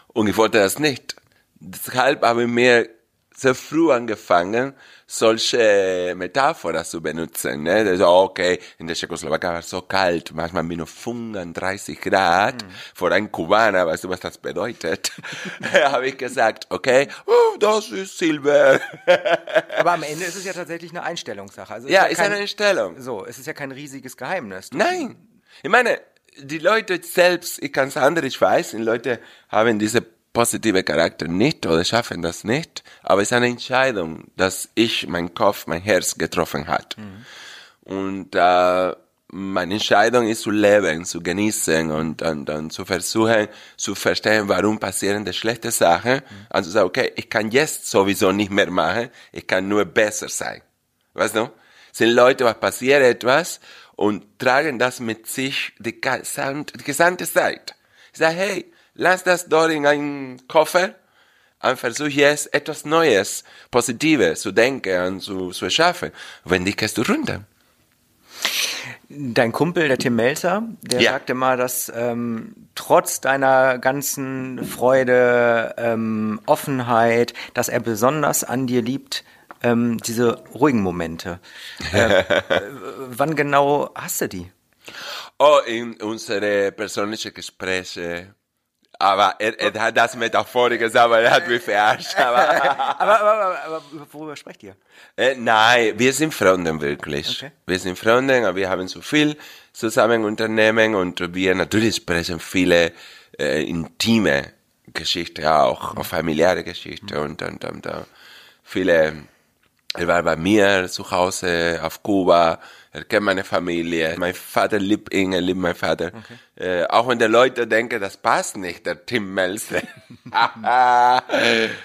Speaker 3: Und ich wollte das nicht. Deshalb habe ich mir sehr früh angefangen, solche Metaphoren zu benutzen. Ne? Also, okay, in der Tschechoslowakei war es so kalt, manchmal minus 35 Grad. Für einen Kubaner, weißt du, was das bedeutet? habe ich gesagt, okay, oh, das ist Silber.
Speaker 2: Aber am Ende ist es ja tatsächlich eine Einstellungssache. Also
Speaker 3: ja,
Speaker 2: ja
Speaker 3: ist
Speaker 2: kein-
Speaker 3: eine Einstellung.
Speaker 2: So, es ist ja kein riesiges Geheimnis.
Speaker 3: Nein. Ich meine, die Leute selbst, ich kann es andere, ich weiß, die Leute haben diese positive Charakter nicht oder schaffen das nicht, aber es ist eine Entscheidung, dass ich, mein Kopf, mein Herz getroffen hat. Und äh, meine Entscheidung ist zu leben, zu genießen und dann, dann zu versuchen zu verstehen, warum passieren die schlechte Sachen. Und zu sagen, okay, ich kann jetzt sowieso nicht mehr machen, ich kann nur besser sein. Weißt du? Sind Leute, was passiert etwas und tragen das mit sich die gesamte, die gesamte Zeit. Ich sage, hey, lass das dort in einen Koffer und versuch jetzt etwas Neues, Positives zu denken und zu, zu erschaffen. Wenn nicht, gehst du runter.
Speaker 2: Dein Kumpel, der Tim Melzer, der
Speaker 3: Ja.
Speaker 2: sagte mal, dass ähm, trotz deiner ganzen Freude, ähm, Offenheit, dass er besonders an dir liebt, ähm, diese ruhigen Momente. Äh, wann genau hast du die?
Speaker 3: Oh, in unsere persönlichen Gespräche. Aber er, er hat das metaphorisch gesagt, aber er hat mich verarscht. Aber,
Speaker 2: Aber, aber, aber, worüber sprecht ihr?
Speaker 3: Äh, nein, wir sind Freunde wirklich.
Speaker 2: Okay.
Speaker 3: Wir sind Freunde, aber wir haben so viel zusammen unternehmen und wir natürlich sprechen viele äh, intime Geschichten auch, auch familiäre Geschichten und, und, und, und viele. Er war bei mir zu Hause auf Kuba. Er kennt meine Familie. Mein Vater liebt ihn, er liebt meinen Vater. Äh, auch wenn die Leute denken, das passt nicht, der Tim Melzer.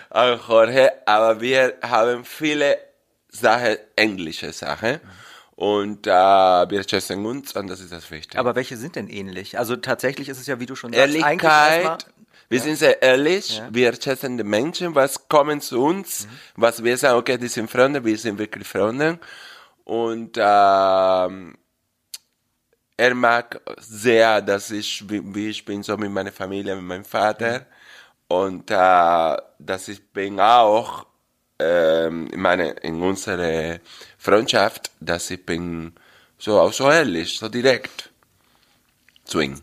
Speaker 3: Auch Jorge. Aber wir haben viele Sachen, englische Sachen. Und äh, wir schätzen uns und das ist das Wichtige.
Speaker 2: Aber welche sind denn ähnlich? Also tatsächlich ist es ja, wie du schon sagst,
Speaker 3: Ehrlichkeit. Wir sind sehr ehrlich, wir schätzen die Menschen, was kommen zu uns, was wir sagen, okay, die sind Freunde, wir sind wirklich Freunde. Und ähm, er mag sehr, dass ich, wie, ich bin, so mit meiner Familie, mit meinem Vater. Und äh, dass ich bin auch ähm, in meine, in unsere Freundschaft, dass ich bin so auch so ehrlich, so direkt zu ihm.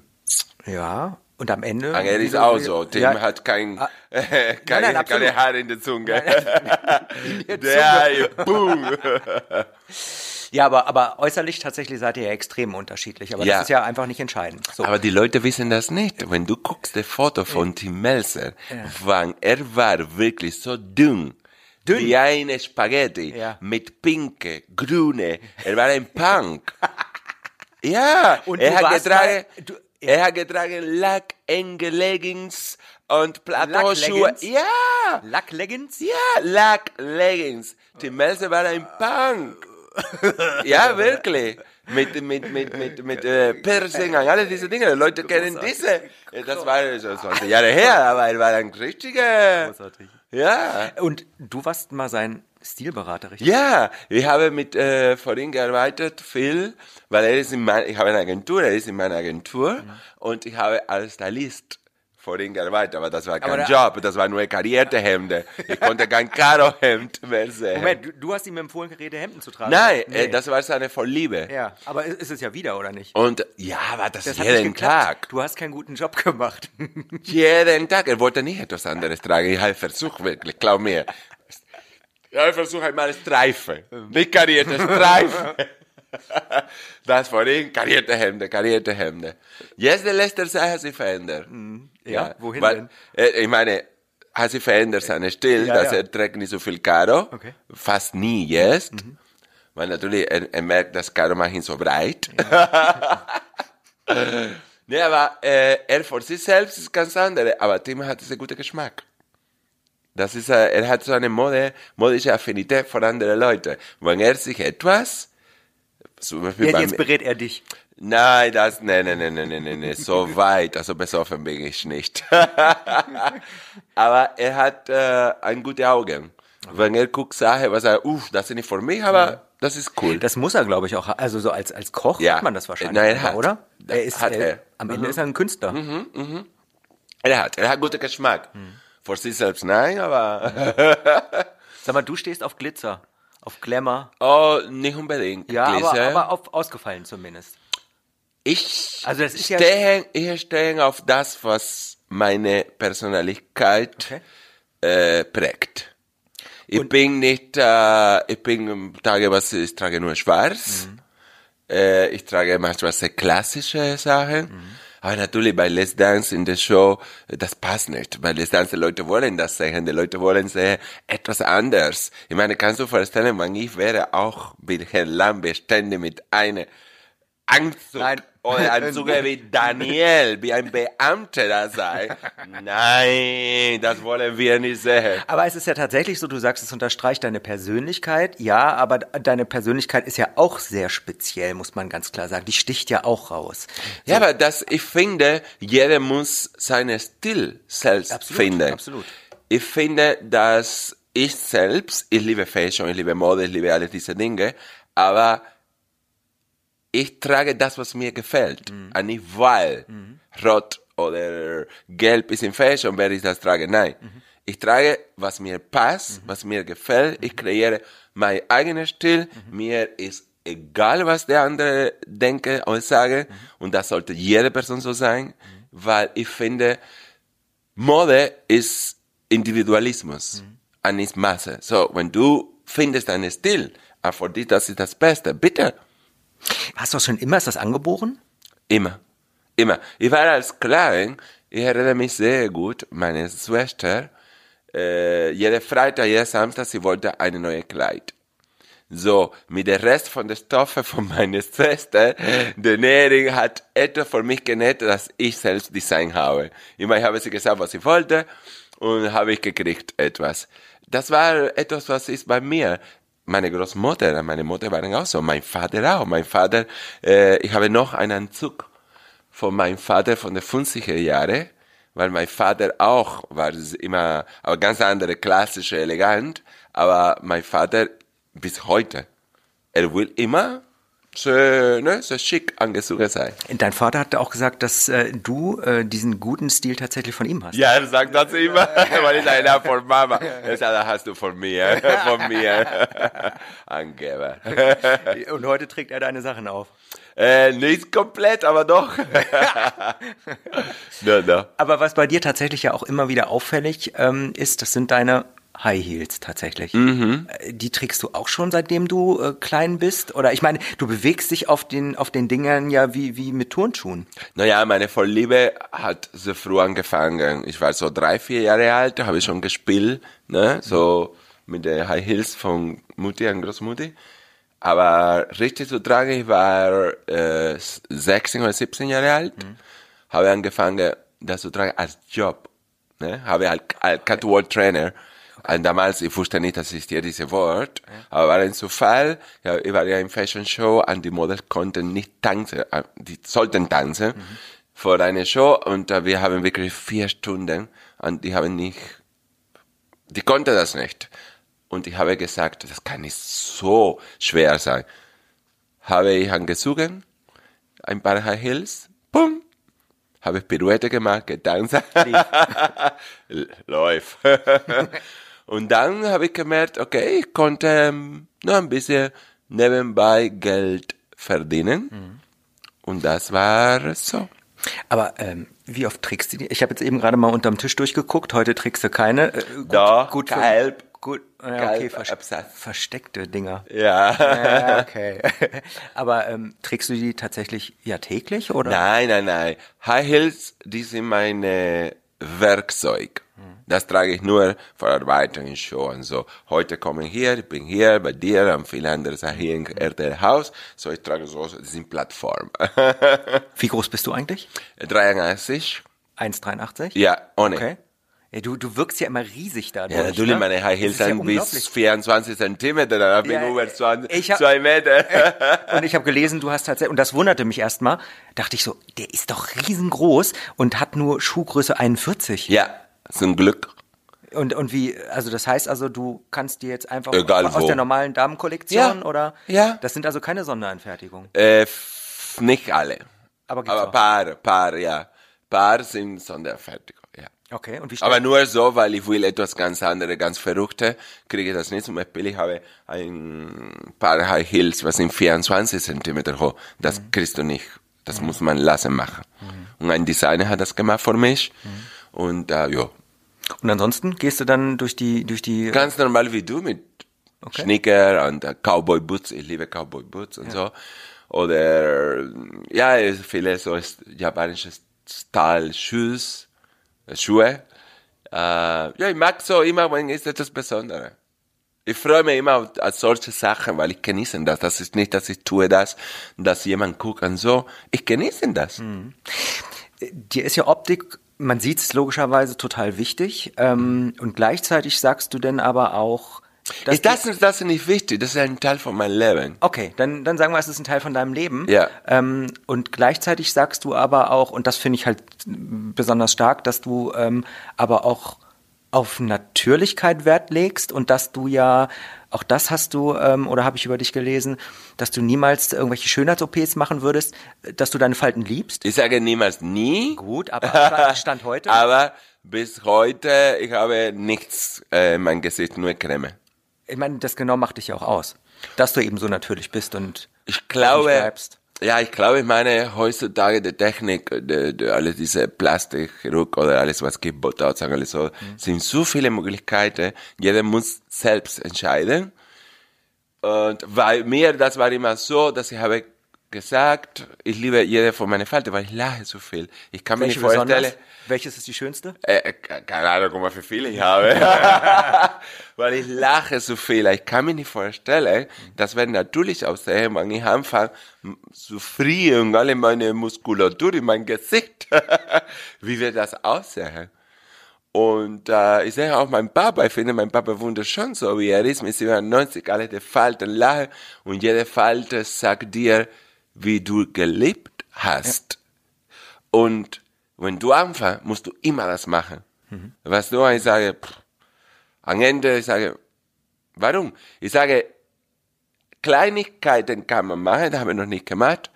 Speaker 2: Ja. Und am Ende.
Speaker 3: Er
Speaker 2: wie
Speaker 3: ist auch so. Tim
Speaker 2: Ja.
Speaker 3: hat kein,
Speaker 2: Ah.
Speaker 3: keine,
Speaker 2: nein, absolut.
Speaker 3: keine Haare in der Zunge.
Speaker 2: der
Speaker 3: Der, boom.
Speaker 2: Ja, aber, aber äußerlich tatsächlich seid ihr ja extrem unterschiedlich. Aber
Speaker 3: Ja.
Speaker 2: das ist ja einfach nicht entscheidend. So.
Speaker 3: Aber die Leute wissen das nicht. Wenn du guckst das Foto von Tim Melzer, wann er war wirklich so dünn,
Speaker 2: Dünn?
Speaker 3: wie eine Spaghetti,
Speaker 2: Ja.
Speaker 3: mit pinke, grüne, er war ein Punk. ja,
Speaker 2: Und
Speaker 3: er hat getragen, er hat getragen Lack, enge Leggings und Plateauschuhe.
Speaker 2: Lack-Leggings?
Speaker 3: Ja,
Speaker 2: Lack-Leggings?
Speaker 3: ja, Lack, Leggings. Tim Melzer war ein Punk. Ja, wirklich. Mit, mit, mit, mit, mit äh, Piercing alle diese Dinge. Leute kennen diese. Äh, Das war schon 20 Jahre her, aber er war ein richtiger.
Speaker 2: Großartig.
Speaker 3: Ja.
Speaker 2: Und du warst mal sein Stilberater, richtig?
Speaker 3: Ja, ich habe mit äh, vorhin gearbeitet, viel, weil er ist in mein, ich habe eine Agentur, er ist in meiner Agentur
Speaker 2: Mhm.
Speaker 3: und ich habe als Stylist vorhin gearbeitet, aber das war kein
Speaker 2: da-
Speaker 3: Job, das war nur karierte Hemde. Ich konnte kein Karo-Hemd mehr sehen.
Speaker 2: Moment, du, du hast ihm empfohlen, karierte Hemden zu tragen.
Speaker 3: Nein,
Speaker 2: Nee.
Speaker 3: äh, das war seine Vorliebe.
Speaker 2: Ja, aber ist ist es ja wieder, oder nicht?
Speaker 3: Und ja, aber das,
Speaker 2: Das
Speaker 3: jeden. Tag.
Speaker 2: Du hast keinen guten Job gemacht.
Speaker 3: Jeden Tag. Er wollte nicht etwas anderes tragen. Ich habe versucht, wirklich, glaub mir. Ich habe versucht, einmal Streifen. Nicht karierte Streifen. Das vorhin, karierte Hemde, karierte Hemde. Jetzt die letzte Zeit hat sich verändert.
Speaker 2: Ja, wohin
Speaker 3: weil,
Speaker 2: denn?
Speaker 3: Äh, ich meine, hat sich verändert seinen Stil,
Speaker 2: Ja,
Speaker 3: dass
Speaker 2: ja.
Speaker 3: er trägt nicht so viel Karo.
Speaker 2: Okay.
Speaker 3: Fast nie jetzt. Weil natürlich, er, er merkt, dass Karo macht ihn so breit. Nee, aber äh, er für sich selbst ist ganz andere, aber Tim hat einen guten Geschmack. Das ist, er hat so eine Mode, modische Affinität für andere Leute. Wenn er sich etwas, zum Beispiel
Speaker 2: Jetzt,
Speaker 3: bei
Speaker 2: jetzt berät er dich.
Speaker 3: Nein, das, nein, nein, nein, nein, nein, nein, so weit, also besoffen bin ich nicht. aber er hat äh, ein gute Augen. Wenn er guckt, Sache, was er, uff, das ist nicht für mich, aber das ist cool.
Speaker 2: Das muss er, glaube ich, auch. Also so als, als Koch
Speaker 3: Ja.
Speaker 2: hat man das wahrscheinlich,
Speaker 3: Nein, er hat.
Speaker 2: oder? Er ist,
Speaker 3: hat
Speaker 2: er.
Speaker 3: Mhm.
Speaker 2: Am Ende ist er ein Künstler.
Speaker 3: er hat, er hat guten Geschmack. Für sich selbst nein, aber,
Speaker 2: Sag mal, du stehst auf Glitzer, auf Glamour.
Speaker 3: oh, nicht unbedingt.
Speaker 2: Ja, aber,
Speaker 3: Gläser.
Speaker 2: aber auf, ausgefallen zumindest.
Speaker 3: Ich
Speaker 2: Also das ist ja-
Speaker 3: stehe, ich stehe auf das, was meine Personalität
Speaker 2: Okay.
Speaker 3: äh, prägt. Ich bin nicht, äh, ich bin Tage, was ich trage nur schwarz.
Speaker 2: Mhm.
Speaker 3: Äh, ich trage manchmal sehr klassische Sachen.
Speaker 2: Mhm.
Speaker 3: Aber natürlich bei Let's Dance in der Show, äh, das passt nicht. Bei Let's Dance, die Leute wollen das sehen. Die Leute wollen sehen etwas anders. Ich meine, kannst du vorstellen, wenn ich wäre auch wie Herr Lambert ständig mit einer Anzug
Speaker 2: Nein.
Speaker 3: oder Anzug wie Daniel, wie ein Beamter da sei. Nein, das wollen wir nicht sehen.
Speaker 2: Aber es ist ja tatsächlich so, du sagst, es unterstreicht deine Persönlichkeit. Ja, aber deine Persönlichkeit ist ja auch sehr speziell, muss man ganz klar sagen. Die sticht ja auch raus.
Speaker 3: Ja, aber das, ich finde, jeder muss seinen Stil selbst
Speaker 2: Absolut,
Speaker 3: finden.
Speaker 2: absolut.
Speaker 3: Ich finde, dass ich selbst, ich liebe Fashion, ich liebe Mode, ich liebe alle diese Dinge, aber ich trage das, was mir gefällt. Und nicht weil Rot oder Gelb ist in Fashion, werde ich das tragen. Nein. Ich trage, was mir passt, was mir gefällt. Ich kreiere meinen eigenen Stil. Mir ist egal, was der andere denke oder sage. Und das sollte jede Person so sein, weil ich finde, Mode ist Individualismus und ist Masse. So, wenn du findest einen Stil, und für dich das ist das Beste, bitte.
Speaker 2: Hast du schon immer, ist das angeboren?
Speaker 3: Immer. Immer. Ich war als Klein, ich erinnere mich sehr gut, meine Schwester, äh, jede Freitag, jeden Samstag, sie wollte eine neue Kleid. So, mit dem Rest von der Stoffe von meiner Schwester, der Näherin hat etwas für mich genäht, das ich selbst design habe. Immer habe sie gesagt, was ich wollte, und habe ich gekriegt etwas. Das war etwas, was ist bei mir. Meine Großmutter meine Mutter waren auch so, mein Vater auch. Mein Vater, äh, ich habe noch einen Anzug von meinem Vater von den 50er Jahren, weil mein Vater auch war immer, aber ganz andere, klassische, elegant, aber mein Vater bis heute, er will immer so, ne, so schick angezogen sein.
Speaker 2: Dein Vater hatte auch gesagt, dass äh, du äh, diesen guten Stil tatsächlich von ihm hast.
Speaker 3: Ja, er sagt das immer, weil ich na, von Mama. Er sagt, das hast du von mir, von mir. Angeber.
Speaker 2: Und heute trägt er deine Sachen auf.
Speaker 3: Äh, nicht komplett, aber doch. no, no.
Speaker 2: Aber was bei dir tatsächlich ja auch immer wieder auffällig ähm, ist, das sind deine High Heels tatsächlich. Äh, Die trägst du auch schon seitdem du äh, klein bist? Oder ich meine, du bewegst dich auf den, auf den Dingern ja wie, wie mit Turnschuhen.
Speaker 3: Naja, meine Vorliebe hat so früh angefangen. Ich war so drei, vier Jahre alt, da habe ich schon gespielt, ne, so mit den High Heels von Mutti und Großmutti. Aber richtig zu tragen, ich war äh, 16 oder 17 Jahre alt, habe angefangen, das zu tragen als Job. Ne? Habe halt als Catwalk Trainer. Und damals, ich wusste nicht, dass es dir dieses Wort, aber war ein Zufall. Ja, ich war ja im Fashion Show und die Models konnten nicht tanzen, äh, die sollten tanzen vor einer Show und äh, wir haben wirklich vier Stunden und die haben nicht, die konnte das nicht. Und ich habe gesagt, das kann nicht so schwer sein. Habe ich angezogen, ein paar High Heels, bumm, habe ich Pirouette gemacht, getanzt. Läuft. Und dann habe ich gemerkt, okay, ich konnte ähm, noch ein bisschen nebenbei Geld verdienen. Und das war so.
Speaker 2: Aber ähm, wie oft trägst du die? Ich habe jetzt eben gerade mal unterm Tisch durchgeguckt. Heute trägst du keine. Äh, gut,
Speaker 3: Doch,
Speaker 2: gut
Speaker 3: gelb.
Speaker 2: Gut, ja, okay, vers
Speaker 3: Absatz.
Speaker 2: versteckte Dinger.
Speaker 3: Ja.
Speaker 2: Ja, okay. Aber ähm, trägst du die tatsächlich ja täglich oder?
Speaker 3: Nein, nein, nein. High Heels, die sind meine Werkzeug. Das trage ich nur vor Arbeitung in Show und so. Heute komme ich hier, ich bin hier bei dir und viele andere Sachen hier im RTL Haus. So, ich trage so, das sind Plattform.
Speaker 2: Wie groß bist du eigentlich?
Speaker 3: 83.
Speaker 2: 1,83?
Speaker 3: Ja, ohne.
Speaker 2: Okay. Ja, du, du wirkst ja immer riesig dadurch.
Speaker 3: Ja, natürlich,
Speaker 2: ne?
Speaker 3: meine High Heels
Speaker 2: ist ja
Speaker 3: sind bis
Speaker 2: unglaublich.
Speaker 3: 24 Zentimeter, dann bin
Speaker 2: Ja,
Speaker 3: ich über 20,
Speaker 2: ich hab-
Speaker 3: zwei Meter.
Speaker 2: Und ich habe gelesen, du hast tatsächlich, und das wunderte mich erstmal, dachte ich so, der ist doch riesengroß und hat nur Schuhgröße 41.
Speaker 3: ja, zum Glück.
Speaker 2: Und, und wie, also das heißt also, du kannst dir jetzt einfach
Speaker 3: Egal
Speaker 2: aus
Speaker 3: wo.
Speaker 2: der normalen Damenkollektion
Speaker 3: Ja.
Speaker 2: oder?
Speaker 3: Ja.
Speaker 2: Das sind also keine Sonderanfertigungen.
Speaker 3: Äh, nicht alle.
Speaker 2: Aber gibt's
Speaker 3: Aber
Speaker 2: auch.
Speaker 3: paar, paar, ja. Paar sind Sonderfertigung, ja.
Speaker 2: Okay, und wie
Speaker 3: Aber
Speaker 2: schnell-
Speaker 3: nur so, weil ich will etwas ganz anderes, ganz Verrückte, kriege ich das nicht. Zum Beispiel, ich habe ein paar High Heels, was sind 24 Zentimeter hoch. Das
Speaker 2: Mhm.
Speaker 3: kriegst du nicht. Das muss man lassen machen. Und ein Designer hat das gemacht für mich.
Speaker 2: Mhm.
Speaker 3: Und äh, ja,
Speaker 2: Und ansonsten gehst du dann durch die, durch die,
Speaker 3: ganz normal wie du mit
Speaker 2: Okay.
Speaker 3: Sneaker und äh, Cowboy Boots. Ich liebe Cowboy Boots und so. Oder ja, viele so japanische Style Shoes, äh, Schuhe. Äh, ja, ich mag so immer, wenn ist etwas Besonderes. Ich freue mich immer auf, solche Sachen, weil ich genieße das. Das ist nicht, dass ich tue das, dass jemand guckt und so. Ich genieße das.
Speaker 2: dir ist ja Optik, man sieht es logischerweise total wichtig. Ähm, und gleichzeitig sagst du denn aber auch, dass
Speaker 3: Ist das, das ist nicht wichtig, das ist ein Teil von meinem Leben.
Speaker 2: Okay, dann, dann sagen wir, es ist ein Teil von deinem Leben.
Speaker 3: Ja.
Speaker 2: Ähm, und gleichzeitig sagst du aber auch, und das finde ich halt besonders stark, dass du ähm, aber auch auf Natürlichkeit Wert legst und dass du ja, auch das hast du, ähm, oder habe ich über dich gelesen, dass du niemals irgendwelche Schönheits-OPs machen würdest, dass du deine Falten liebst.
Speaker 3: Ich sage niemals nie.
Speaker 2: Gut, aber Stand, Stand heute.
Speaker 3: Aber bis heute, ich habe nichts äh, in meinem Gesicht, nur Creme.
Speaker 2: ich meine, das genau macht dich ja auch aus, dass du eben so natürlich bist und
Speaker 3: Ich glaube,
Speaker 2: bleibst.
Speaker 3: Ja, ich glaube, ich meine, heutzutage die Technik, die, die, alles diese Plastikchirurg oder alles, was gibt, Botox alles so, sind so viele Möglichkeiten. Jeder muss selbst entscheiden. Und bei mir, das war immer so, dass ich habe gesagt, ich liebe jede von meinen Falten, weil ich lache so viel. Ich kann mir
Speaker 2: Welche
Speaker 3: nicht vorstellen,
Speaker 2: besonders? Welches ist die schönste?
Speaker 3: äh, ke- keine Ahnung, mal, wie viele ich habe. Weil ich lache so viel. Ich kann mir nicht vorstellen, das wird natürlich aussehen, wenn ich anfange zu frieren, alle meine Muskulatur in mein Gesicht. wie wird das aussehen? Und äh, ich sehe auch meinen Papa, ich finde meinen Papa wunderschön, so wie er ist, mit 97, alle die Falten lachen und jede Falte sagt dir, wie du gelebt hast. Und wenn du anfängst, musst du immer das machen. Weißt du, ich sage, pff, am Ende, ich sage, warum? Ich sage, Kleinigkeiten kann man machen, das habe ich noch nicht gemacht.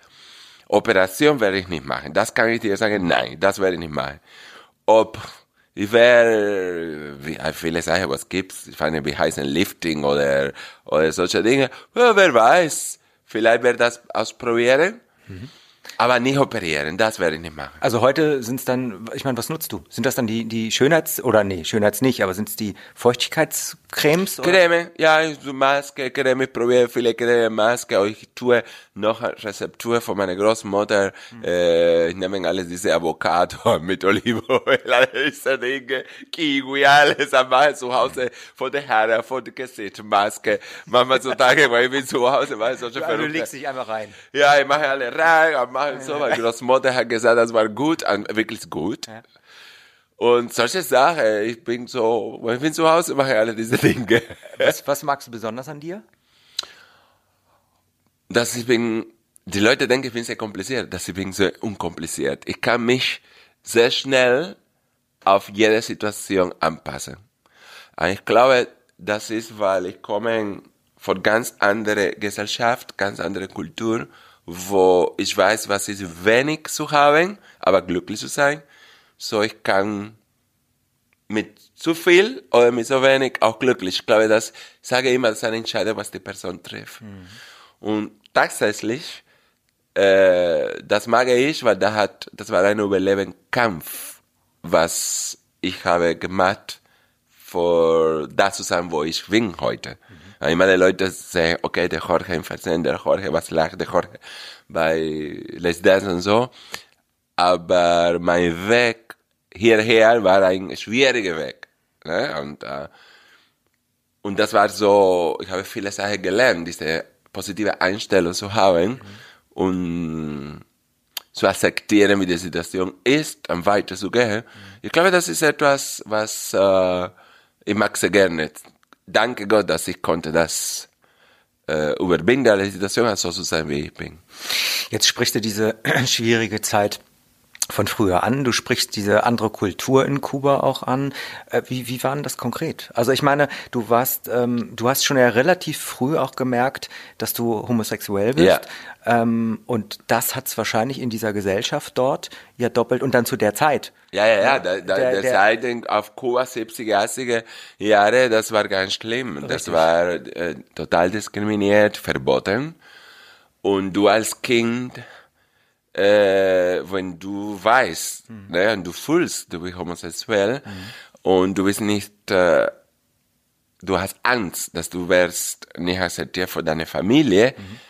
Speaker 3: Operation werde ich nicht machen. Das kann ich dir sagen, nein, das werde ich nicht machen. Ob ich werde, wie viele Sachen, was gibt's? Ich meine, wie heißen Lifting oder, oder solche Dinge. Ja, wer weiß. Vielleicht werde ich das ausprobieren. Mhm. Aber nicht operieren, das werde ich nicht machen.
Speaker 2: Also heute sind es dann, ich meine, was nutzt du? Sind das dann die, die Schönheits- oder nee, Schönheits nicht, aber sind es die Feuchtigkeitscremes?
Speaker 3: Oder? Creme, ja, Maske, Creme, ich probiere viele Creme, Maske, ich tue noch eine Rezeptur von meiner Großmutter, hm. äh, ich nehme alles diese Avocado mit Olivenöl, diese Dinge, Kiwi, alles machen zu Hause, von der Haare, von der Gesichtsmaske, manchmal so Tage, weil ich bin zu Hause, weil solche
Speaker 2: ja, Du legst dich einfach rein.
Speaker 3: Ja, ich mache alle rein, machen so, weil Großmutter hat gesagt, das war gut, wirklich gut. Ja. Und solche Sachen, ich bin so, ich bin zu Hause, mache alle diese Dinge.
Speaker 2: Was, was magst du besonders an dir?
Speaker 3: Dass ich bin, die Leute denken, ich bin sehr kompliziert, dass ich bin sehr unkompliziert. Ich kann mich sehr schnell auf jede Situation anpassen. Und ich glaube, das ist, weil ich komme von ganz anderer Gesellschaft, ganz anderer Kultur wo ich weiß, was ist wenig zu haben, aber glücklich zu sein. So ich kann mit zu viel oder mit so wenig auch glücklich. Ich glaube, das ich sage immer, das ist eine Entscheidung, was die Person trifft. Mhm. Und tatsächlich, äh, das mag ich, weil da hat, das war ein Überlebenskampf, was ich habe gemacht, für das zu sein, wo ich bin heute. Mhm. Hay más de Leute sagen, okay, der Jorge im Fernsehen, der Jorge, was lacht der Jorge bei Les Dance und so. Aber mein Weg hierher war ein schwieriger Weg. Ne? Und, äh, und das war so, ich habe viele Sachen gelernt, diese positive Einstellung zu haben mhm. und zu akzeptieren, wie die Situation ist, und weiter zu gehen. Mhm. Ich glaube, das ist etwas, was äh, ich mag sehr gerne danke Gott, dass ich konnte das äh, überwinden, alle Situation so zu sein, wie ich bin.
Speaker 2: Jetzt sprichst du diese schwierige Zeit von früher an. Du sprichst diese andere Kultur in Kuba auch an. Äh, wie, wie war denn das konkret? Also ich meine, du warst, ähm, du hast schon ja relativ früh auch gemerkt, dass du homosexuell bist. Ja. Ähm, und das hat es wahrscheinlich in dieser Gesellschaft dort ja doppelt und dann zu der Zeit.
Speaker 3: Ja, ja, ja, da, da, der, der Zeit auf Kuba 70er, 80er Jahre, das war ganz schlimm. Richtig. Das war äh, total diskriminiert, verboten. Und du als Kind äh, wenn du weißt, mhm. ne, und du fühlst, du bist homosexuell mhm. und du bist nicht, äh, du hast Angst, dass du wirst nicht akzeptiert von deiner Familie, mhm.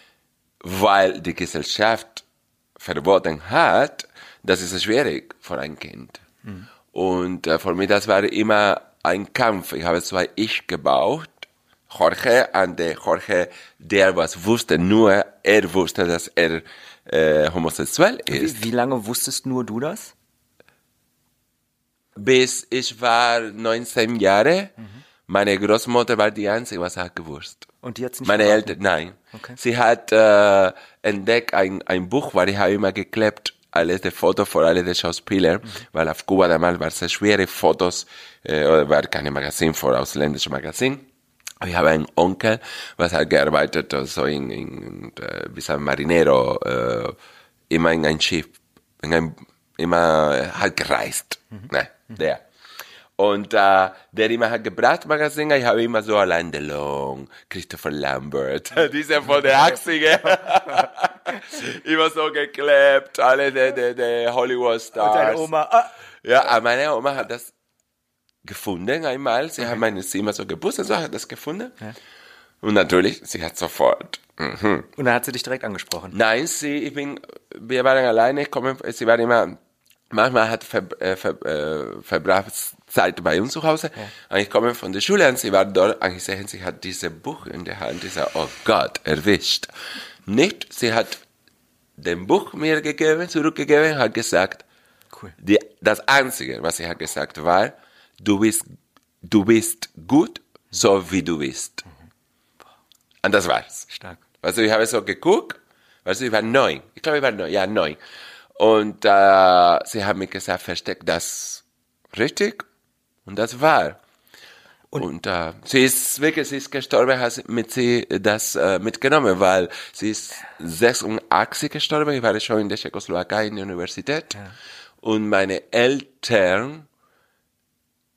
Speaker 3: weil die Gesellschaft verboten hat, das ist schwierig für ein Kind. Mhm. Und äh, für mich, das war immer ein Kampf. Ich habe zwei Ich gebaut. Jorge, an der Jorge, der was wusste, nur er wusste, dass er äh, homosexuell ist.
Speaker 2: Wie, wie lange wusstest nur du das?
Speaker 3: Bis ich war 19 Jahre. Mhm. Meine Großmutter war die einzige, was hat gewusst.
Speaker 2: Und die hat nicht
Speaker 3: Meine verraten? Eltern, nein. Okay. Sie hat äh, entdeckt ein, ein Buch, weil ich habe immer geklebt, alles die Fotos von alle den Schauspielern, mhm. weil auf Kuba damals war es sehr schwere Fotos, äh, oder war keine Magazin vor ausländischen Magazin. Ich habe einen Onkel, was hat gearbeitet, so in, in äh, wie ein Marinero, äh, immer in ein Schiff, in ein, immer hat gereist, mhm. ne, der. Und äh, der immer hat gebracht Magazin, ich habe immer so Alain Delon, Christopher Lambert, diese von der 80er. immer so geklebt, alle der, der, der Hollywood Stars. Und deine Oma. Ah. Ja, meine Oma hat das gefunden einmal. Sie okay. haben meine Zimmer so gepustet, so hat das gefunden. Ja. Und natürlich, sie hat sofort.
Speaker 2: Mhm. Und dann hat sie dich direkt angesprochen?
Speaker 3: Nein, sie, ich bin, wir waren alleine, ich komme, sie war immer, manchmal hat ver, äh, ver, äh, verbracht Zeit bei uns zu Hause. Ja. Und ich komme von der Schule und sie war dort und ich sehe, sie hat dieses Buch in der Hand. Ich sage, oh Gott, erwischt. Nicht, sie hat den Buch mir gegeben, zurückgegeben, hat gesagt, cool. die, das Einzige, was sie hat gesagt, war, du bist, du bist gut, so wie du bist. Und das war's. Stark. Also ich habe so geguckt, also ich war neun. Ich glaube, ich war neun, ja, neun. Und äh, sie haben mir gesagt, versteckt das richtig. Und das war. Und, äh, sie ist wirklich, sie ist gestorben, hat mit sie das äh, mitgenommen, weil sie ist 86 gestorben, ich war schon in der Tschechoslowakei in der Universität. Ja. Und meine Eltern,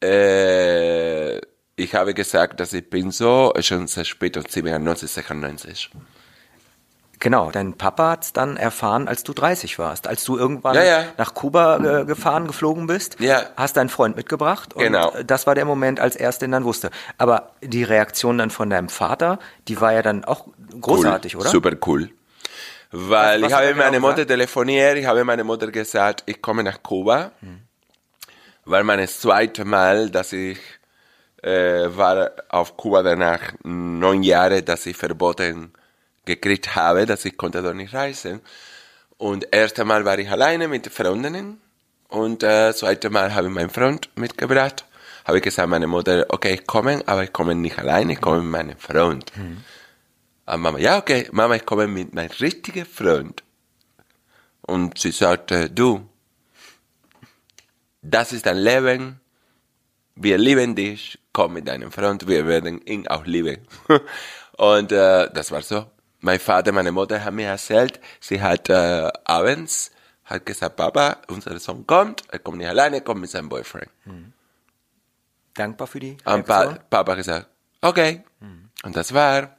Speaker 3: äh, ich habe gesagt, dass ich bin so, schon sehr spät, 97, 96.
Speaker 2: Genau, dein Papa hat's dann erfahren, als du 30 warst. Als du irgendwann ja, ja. nach Kuba äh, gefahren, geflogen bist, ja. hast deinen Freund mitgebracht. Und genau. das war der Moment, als er es denn dann wusste. Aber die Reaktion dann von deinem Vater, die war ja dann auch großartig,
Speaker 3: cool.
Speaker 2: oder?
Speaker 3: Super cool. Weil was, was ich habe meine Mutter telefoniert, ich habe meine Mutter gesagt, ich komme nach Kuba. Hm. Weil mein zweites Mal, dass ich äh, war auf Kuba danach neun Jahre, dass ich verboten gekriegt habe, dass ich konnte dort nicht reisen. Und erste Mal war ich alleine mit Freundinnen und äh, zweite Mal habe ich meinen Freund mitgebracht. Habe ich gesagt, meine Mutter, okay, ich komme, aber ich komme nicht alleine, ich komme mit meinem Freund. Mhm. Und Mama, ja, okay, Mama, ich komme mit meinem richtigen Freund. Und sie sagte, du, das ist dein Leben, wir lieben dich, komm mit deinem Freund, wir werden ihn auch lieben. Und äh, das war so mein Vater, meine Mutter haben mir erzählt, sie hat äh, abends hat gesagt, Papa, unser Sohn kommt, er kommt nicht alleine, er kommt mit seinem Boyfriend. Mhm.
Speaker 2: Dankbar für die
Speaker 3: Und pa Papa gesagt, okay. Mhm. Und das war.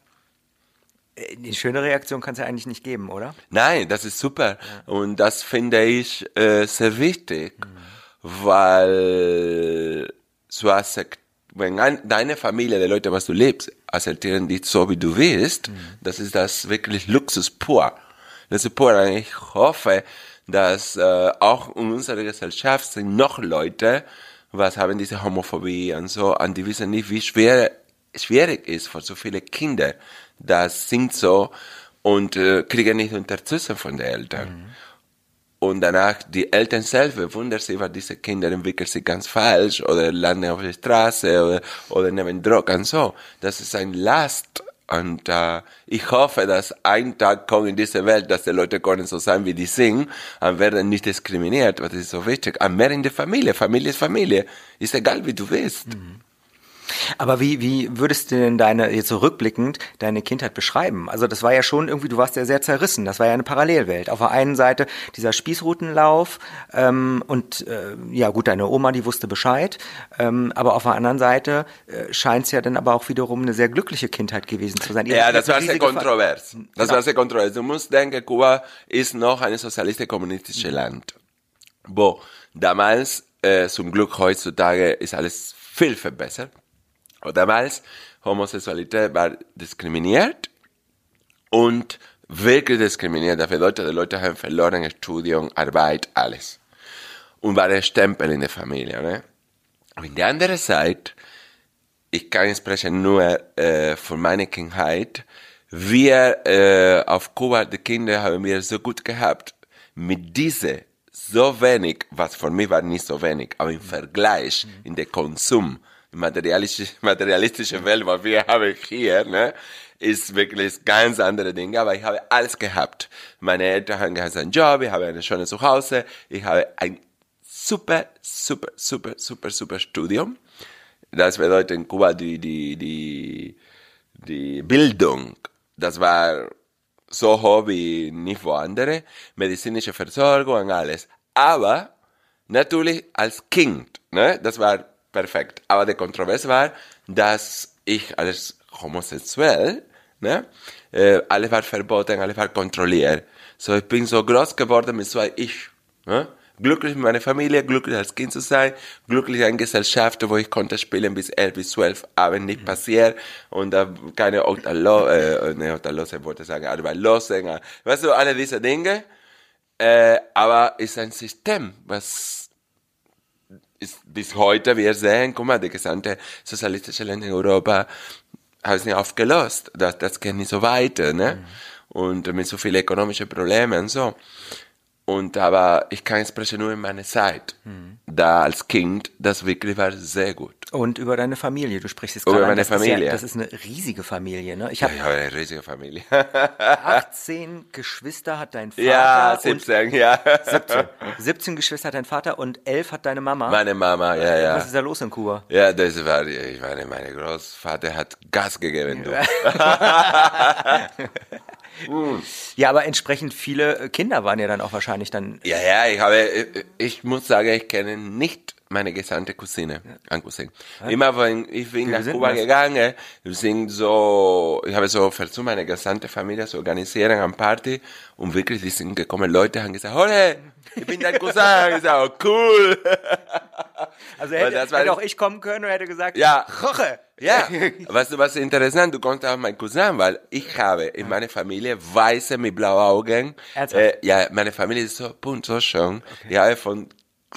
Speaker 2: Äh, die schöne Reaktion kann es ja eigentlich nicht geben, oder?
Speaker 3: Nein, das ist super. Ja. Und das finde ich äh, sehr wichtig, mhm. Weil so wenn ein, deine Familie, die Leute, was du lebst, akzeptieren dich so, wie du willst, mhm. das ist das wirklich Luxus pur. Das ist pur. Ich hoffe, dass äh, auch in unserer Gesellschaft sind noch Leute, was haben diese Homophobie und so, und die wissen nicht, wie schwer schwierig ist für so viele Kinder. Das sind so und äh, kriegen nicht Unterstützung von den Eltern. Mhm. Und danach die Eltern selber wundern sich, weil diese Kinder entwickeln sich ganz falsch oder landen auf der Straße oder, oder nehmen Drogen so. Das ist ein Last. Und äh, ich hoffe, dass ein Tag kommt in diese Welt, dass die Leute können so sein, wie die sind und werden nicht diskriminiert. Was ist so wichtig? Und mehr in der Familie. Familie ist Familie. Ist egal, wie du bist. Mhm.
Speaker 2: Aber wie, wie würdest du denn deine, jetzt so rückblickend, deine Kindheit beschreiben? Also das war ja schon irgendwie, du warst ja sehr zerrissen. Das war ja eine Parallelwelt. Auf der einen Seite dieser Spießrutenlauf ähm, und äh, ja gut, deine Oma, die wusste Bescheid. Ähm, aber auf der anderen Seite äh, scheint es ja dann aber auch wiederum eine sehr glückliche Kindheit gewesen zu sein.
Speaker 3: Ihr ja, das war sehr kontrovers. Das genau. war sehr kontrovers. Du musst denken, Kuba ist noch ein sozialistisch-kommunistisches Land. Wo damals, äh, zum Glück heutzutage, ist alles viel verbessert damals Homosexualität war diskriminiert und wirklich diskriminiert. Das bedeutet, die Leute haben verloren Studium, Arbeit, alles. Und war ein Stempel in der Familie. Ne? Und in der anderen Seite, ich kann sprechen nur äh, von meiner Kindheit, wir äh, auf Kuba, die Kinder haben wir so gut gehabt, mit diese so wenig, was für mich war nicht so wenig, aber im Vergleich, in der Konsum, materialistische, materialistische Welt, was wir haben hier, ne, ist wirklich ganz andere Dinge, aber ich habe alles gehabt. Meine Eltern haben einen Job, ich habe ein schönes Zuhause, ich habe ein super, super, super, super, super Studium. Das bedeutet in Kuba die, die, die, die Bildung, das war so wie nicht wo andere, medizinische Versorgung und alles. Aber natürlich als Kind, ne, das war perfekt. Aber die Kontroverse war, dass ich als homosexuell, ne, äh, alles war verboten, alles war kontrolliert. So, ich bin so groß geworden mit ein Ich. Ne? Glücklich mit meiner Familie, glücklich als Kind zu sein, glücklich in Gesellschaft, wo ich konnte spielen bis 11 bis 12 Abend nicht passiert und da keine Otalo, äh, ne, Otalose wollte sagen, aber losen, weißt du, alle diese Dinge, äh, aber ist ein System, was ist bis heute, wir sehen, guck mal, die gesamte sozialistische Länder in Europa haben sich nicht aufgelöst. Das, das geht nicht so weiter, ne? Mhm. Und mit so vielen ökonomischen Problemen und so. Und aber ich kann sprechen nur in meiner Zeit.
Speaker 2: Mhm.
Speaker 3: Da als Kind, das wirklich war sehr gut.
Speaker 2: Und über deine Familie. Du sprichst jetzt
Speaker 3: Über
Speaker 2: gerade an,
Speaker 3: meine
Speaker 2: das Ist
Speaker 3: Familie.
Speaker 2: ja, das ist eine riesige Familie, ne? Ich
Speaker 3: Ja,
Speaker 2: habe
Speaker 3: habe eine riesige Familie.
Speaker 2: 18 Geschwister hat dein Vater.
Speaker 3: ja,
Speaker 2: und
Speaker 3: 17, ja.
Speaker 2: 17. 17 Geschwister hat dein Vater und 11 hat deine Mama.
Speaker 3: Meine Mama, ja, ja.
Speaker 2: Was ist da los in Kuba?
Speaker 3: Ja, das war, ich meine, mein Großvater hat Gas gegeben, du.
Speaker 2: Ja, aber entsprechend viele äh, Kinder waren ja dann auch wahrscheinlich dann.
Speaker 3: Ja, ja, ich habe, ich- ich muss sagen, ich kenne nicht meine gesamte Cousine, an Cousin. Immer wenn ich bin
Speaker 2: Wie
Speaker 3: nach Kuba
Speaker 2: das?
Speaker 3: gegangen, wir sind so, ich habe so versucht, meine gesamte Familie zu organisieren an Party und wirklich, die sind gekommen, Leute haben gesagt, Hole, ich bin dein Cousin. Ich sage, oh, cool.
Speaker 2: Also hätte,
Speaker 3: das
Speaker 2: hätte auch ich kommen können und hätte gesagt,
Speaker 3: Ja.
Speaker 2: Roche.
Speaker 3: Ja, weißt du, was interessant, du kommst auch mein Cousin, weil ich habe in meiner Familie Weiße mit blauen Augen. Äh, ja, meine Familie ist so bunt, so schön. Ich habe von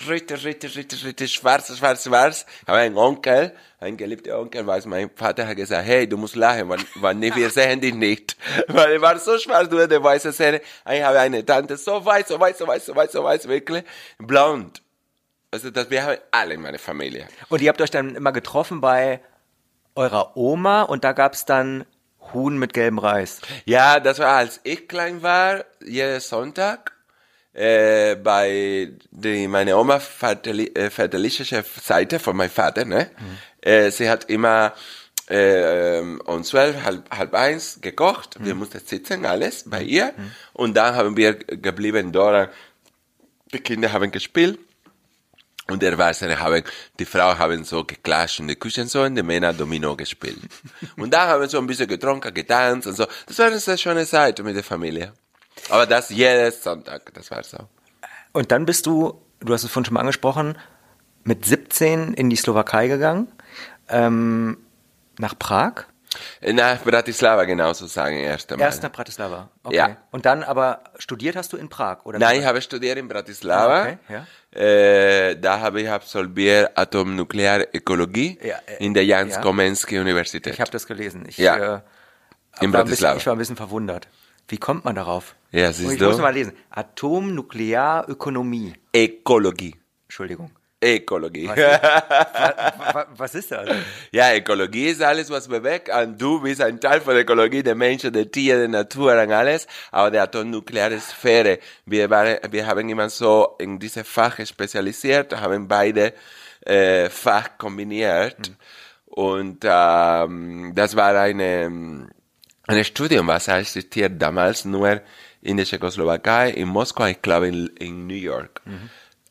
Speaker 3: richtig, richtig, richtig, richtig schwarz, schwarz, schwarz. Ich habe einen Onkel, einen geliebten Onkel, weil mein Vater hat gesagt, hey, du musst lachen, weil, weil nee, wir sehen dich nicht. Weil er war so schwarz, du hättest weiße Zähne. Ich habe eine Tante, so weiß, so weiß, so weiß, so weiß, so weiß, wirklich, blond. Also, das, wir haben alle in meiner Familie.
Speaker 2: Und ihr habt euch dann immer getroffen bei eurer Oma und da gab's dann Huhn mit gelbem Reis.
Speaker 3: Ja, das war als ich klein war, jeden Sonntag, äh, bei die, meine Oma väterli äh, väterliche Seite von meinem Vater, ne? Äh, sie hat immer äh, um zwölf, halb, halb eins gekocht. Wir mussten sitzen, alles bei ihr. Und dann haben wir geblieben dort. Die Kinder haben gespielt. Und der Erwachsene haben, die Frau haben so geklatscht in der Küche so und die Männer Domino gespielt. Und da haben wir so ein bisschen getrunken, getanzt und so. Das war eine sehr schöne Zeit mit der Familie. Aber das jeden Sonntag, das war so.
Speaker 2: Und dann bist du, du hast es vorhin schon mal angesprochen, mit 17 in die Slowakei gegangen, ähm, nach Prag.
Speaker 3: Nach Bratislava genauso sagen, erst einmal.
Speaker 2: Erst nach Bratislava. Okay.
Speaker 3: Ja.
Speaker 2: Und dann aber studiert hast du in Prag, oder?
Speaker 3: Nein, ich habe studiert in Bratislava.
Speaker 2: Ah, okay, ja.
Speaker 3: äh, da habe ich absolviert Atomnuklearökologie
Speaker 2: Ja, äh,
Speaker 3: in der Jans
Speaker 2: ja.
Speaker 3: Universität.
Speaker 2: Ich habe das gelesen. Ich,
Speaker 3: Ja.
Speaker 2: äh,
Speaker 3: In
Speaker 2: ein bisschen,
Speaker 3: Bratislava.
Speaker 2: ich war ein bisschen verwundert. Wie kommt man darauf?
Speaker 3: Ja, siehst
Speaker 2: ich
Speaker 3: du?
Speaker 2: muss mal lesen. Atomnuklearökonomie.
Speaker 3: Ökologie.
Speaker 2: Entschuldigung.
Speaker 3: Ökologie.
Speaker 2: Wa- Was ist das?
Speaker 3: Ja, Ökologie ist alles, was bewegt. Und du bist ein Teil von Ökologie, der Menschen, der Tiere, der Natur und alles. Aber der atomnukleare Sphäre. Wir, waren, wir haben immer so in diese Fach spezialisiert, haben beide äh, Fach kombiniert. Und ähm, das war eine, ein Studium, was existiert damals nur in der Tschechoslowakei, in Moskau, ich glaube in, in New York.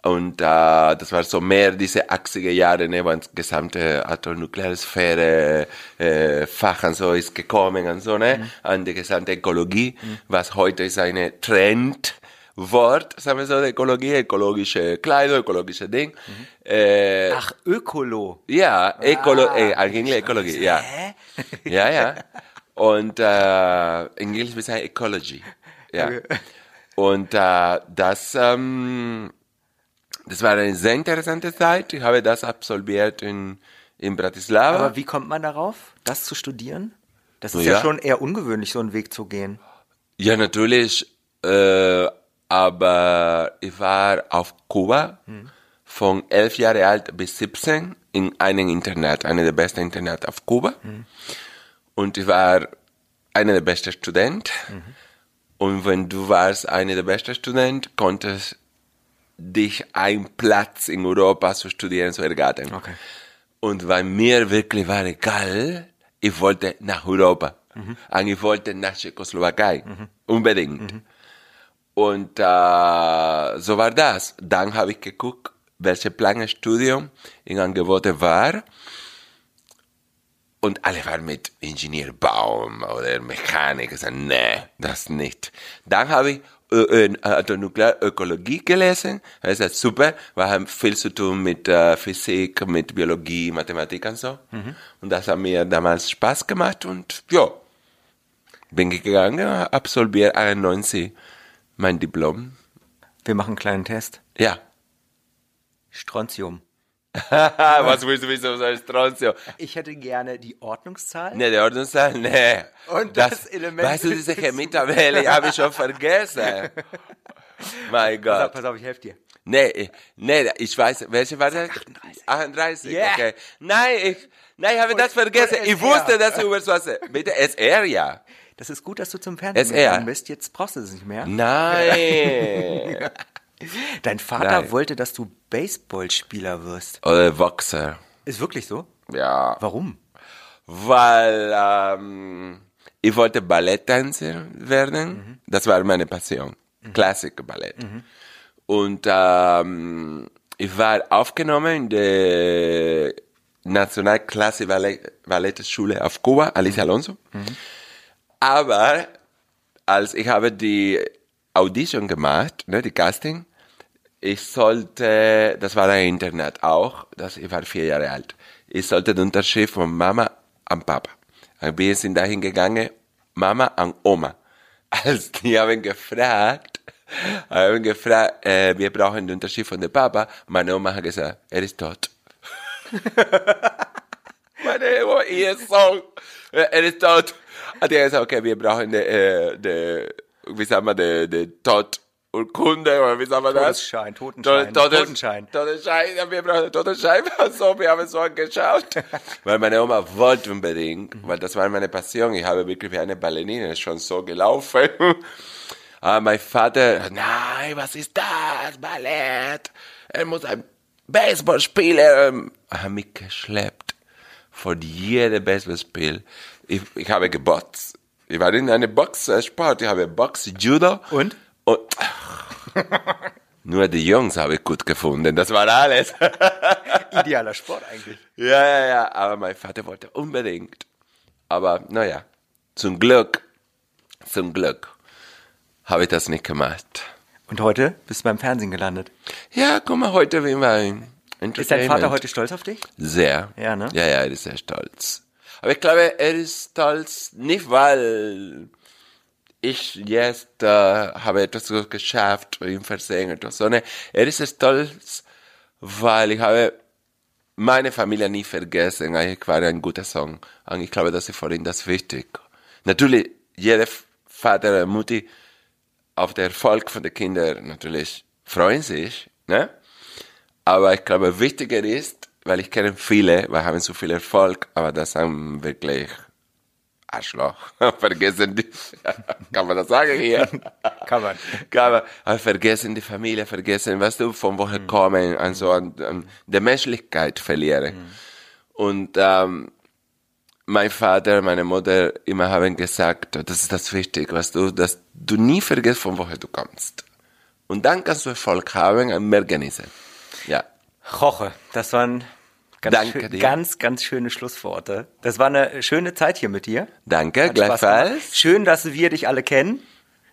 Speaker 3: Und äh, das war so mehr diese 80er Jahre, ne, wo die gesamte atomnukleare Sphäre äh, Fach und so ist gekommen und so, ne, an die gesamte Ökologie, was heute ist eine Trendwort, sagen wir so, der Ökologie, ökologische Kleidung, ökologische Ding. Äh,
Speaker 2: Ach, Ökolo.
Speaker 3: ja, Ökolo äh, eigentlich Ökologie, ja.
Speaker 2: Hä?
Speaker 3: Ja, ja. Und äh, in Englisch wir sagen Ecology. Ja. Und äh, das, ähm, das war eine sehr interessante Zeit. Ich habe das absolviert in, in Bratislava.
Speaker 2: Aber wie kommt man darauf, das zu studieren? Das ist ja,
Speaker 3: Ja.
Speaker 2: schon eher ungewöhnlich, so einen Weg zu gehen.
Speaker 3: Ja, natürlich. Äh, aber ich war auf Kuba von elf Jahre alt bis 17 in einem Internat, einer der besten Internate auf Kuba. Und ich war einer der besten Studenten. Und wenn du warst einer der besten Studenten, konntest dich einen Platz in Europa zu studieren zu ergattern.
Speaker 2: Okay.
Speaker 3: Und weil mir wirklich war egal, ich wollte nach Europa. Und ich wollte nach Tschechoslowakei. Unbedingt. Und äh, so war das. Dann habe ich geguckt, welche Planstudium in Angebote war. Und alle waren mit Ingenieur Baum oder Mechanik. Ich sagte, nee, das nicht. Dann habe ich äh, äh, Atomnuklearökologie gelesen. Das ist super, wir haben viel zu tun mit äh, Physik, mit Biologie, Mathematik und so. Und das hat mir damals Spaß gemacht und ja, bin ich gegangen, absolviert 91 mein Diplom.
Speaker 2: Wir machen einen kleinen Test.
Speaker 3: Ja.
Speaker 2: Strontium.
Speaker 3: Was willst du wissen, was heißt Strontium?
Speaker 2: Ich hätte gerne die Ordnungszahl.
Speaker 3: Ne, der Ordnungszahl, ne.
Speaker 2: Und das Element
Speaker 3: Weißt du, diese Chemietabelle habe ich schon vergessen. Mein
Speaker 2: Pass auf,
Speaker 3: Gott.
Speaker 2: pass auf, ich helfe dir.
Speaker 3: Nee, nee, ich weiß, welche war das?
Speaker 2: 38.
Speaker 3: 38,
Speaker 2: Yeah.
Speaker 3: okay. Nein, ich, nein, ich habe das vergessen.
Speaker 2: und
Speaker 3: Ich wusste, dass du über was, bitte, SR, ja.
Speaker 2: Das ist gut, dass du zum Fernsehen
Speaker 3: SR.
Speaker 2: bist. Jetzt brauchst du es nicht mehr.
Speaker 3: Nein.
Speaker 2: Dein Vater
Speaker 3: Nein.
Speaker 2: wollte, dass du Baseballspieler wirst.
Speaker 3: Oder Boxer.
Speaker 2: Ist wirklich so?
Speaker 3: Ja.
Speaker 2: Warum?
Speaker 3: Weil, ähm, ich wollte Balletttänzer werden. Das war meine Passion. Klassik Ballett. Und, ähm, ich war aufgenommen in der Nationalklasse Ballett, Ballettschule auf Kuba, Alicia Alonso. Aber als ich habe die Audition gemacht, ne, die Casting, ich sollte, das war ein Internet auch, das, ich war vier Jahre alt, ich sollte den Unterschrift von Mama an Papa. Wir sind dahin gegangen, Mama an Oma. Als die haben gefragt, haben gefragt, äh, wir brauchen den Unterschrift von der Papa, meine Oma hat gesagt, er ist tot. meine Oma, ihr Sohn, er ist tot. Und die haben gesagt, okay, wir brauchen die, äh, die, wie sagen wir, die, die Todurkunde, oder wie sagen wir das?
Speaker 2: Todesschein, Totenschein.
Speaker 3: Todes-
Speaker 2: Totenschein.
Speaker 3: Totenschein, wir brauchen Totenschein. So, wir haben so angeschaut. weil meine Oma wollte unbedingt, weil das war meine Passion. Ich habe wirklich wie eine Ballerina schon so gelaufen. Aber mein Vater, nein, was ist das? Ballett. Er muss ein Baseball spielen. Er hat mich geschleppt. Vor jedem Baseballspiel. Ich, ich habe gebotzt. Ich war in einem Boxsport. Ich habe Box, Judo.
Speaker 2: Und?
Speaker 3: Und nur die Jungs habe ich gut gefunden. Das war alles.
Speaker 2: Idealer Sport eigentlich.
Speaker 3: ja, ja, ja. Aber mein Vater wollte unbedingt. Aber naja, zum Glück, zum Glück habe ich das nicht gemacht.
Speaker 2: Und heute bist du beim Fernsehen gelandet.
Speaker 3: Ja, guck mal, heute bin wir ein
Speaker 2: Ist dein Vater heute stolz auf dich?
Speaker 3: Sehr.
Speaker 2: Ja, ne?
Speaker 3: Ja, ja, er ist sehr stolz. Aber ich glaube, er ist stolz nicht, weil ich jetzt äh, habe etwas geschafft im Fernsehen oder so. Ne? Er ist stolz, weil ich habe meine Familie nie vergessen. Ich war ein guter Song. Und ich glaube, das ist für ihn das wichtig. Natürlich, jeder Vater und Mutti auf den Erfolg von den Kindern natürlich freuen sich, ne? Aber ich glaube, wichtiger ist, weil ich kenne viele, wir haben so viel Erfolg, aber das haben wirklich Arschloch. vergessen die, kann man das sagen hier?
Speaker 2: Kann man.
Speaker 3: Kann man, aber vergessen die Familie, vergessen, weißt du, von woher kommen, also an, an der Menschlichkeit verlieren. Und ähm, mein Vater, meine Mutter immer haben gesagt, das ist das Wichtige, weißt du, dass du nie vergisst, von woher du kommst. Und dann kannst du Erfolg haben und mehr genießen. Ja.
Speaker 2: Roche, das waren ganz,
Speaker 3: Danke
Speaker 2: schön,
Speaker 3: dir.
Speaker 2: ganz, ganz schöne Schlussworte. Das war eine schöne Zeit hier mit dir.
Speaker 3: Danke,
Speaker 2: Hat
Speaker 3: gleichfalls.
Speaker 2: Schön, dass wir dich alle kennen.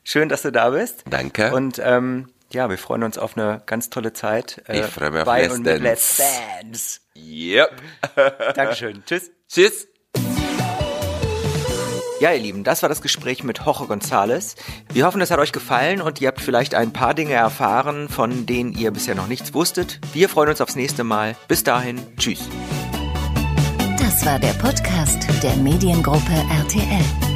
Speaker 2: Schön, dass du da bist.
Speaker 3: Danke.
Speaker 2: Und ähm, ja, wir freuen uns auf eine ganz tolle Zeit. äh,
Speaker 3: Ich freue mich auf
Speaker 2: bei
Speaker 3: Let's
Speaker 2: und
Speaker 3: Dance.
Speaker 2: Let's Dance.
Speaker 3: Yep.
Speaker 2: Dankeschön. Tschüss.
Speaker 3: Tschüss.
Speaker 2: Ja, ihr Lieben, das war das Gespräch mit Jorge González. Wir hoffen, es hat euch gefallen und ihr habt vielleicht ein paar Dinge erfahren, von denen ihr bisher noch nichts wusstet. Wir freuen uns aufs nächste Mal. Bis dahin, tschüss.
Speaker 1: Das war der Podcast der Mediengruppe RTL.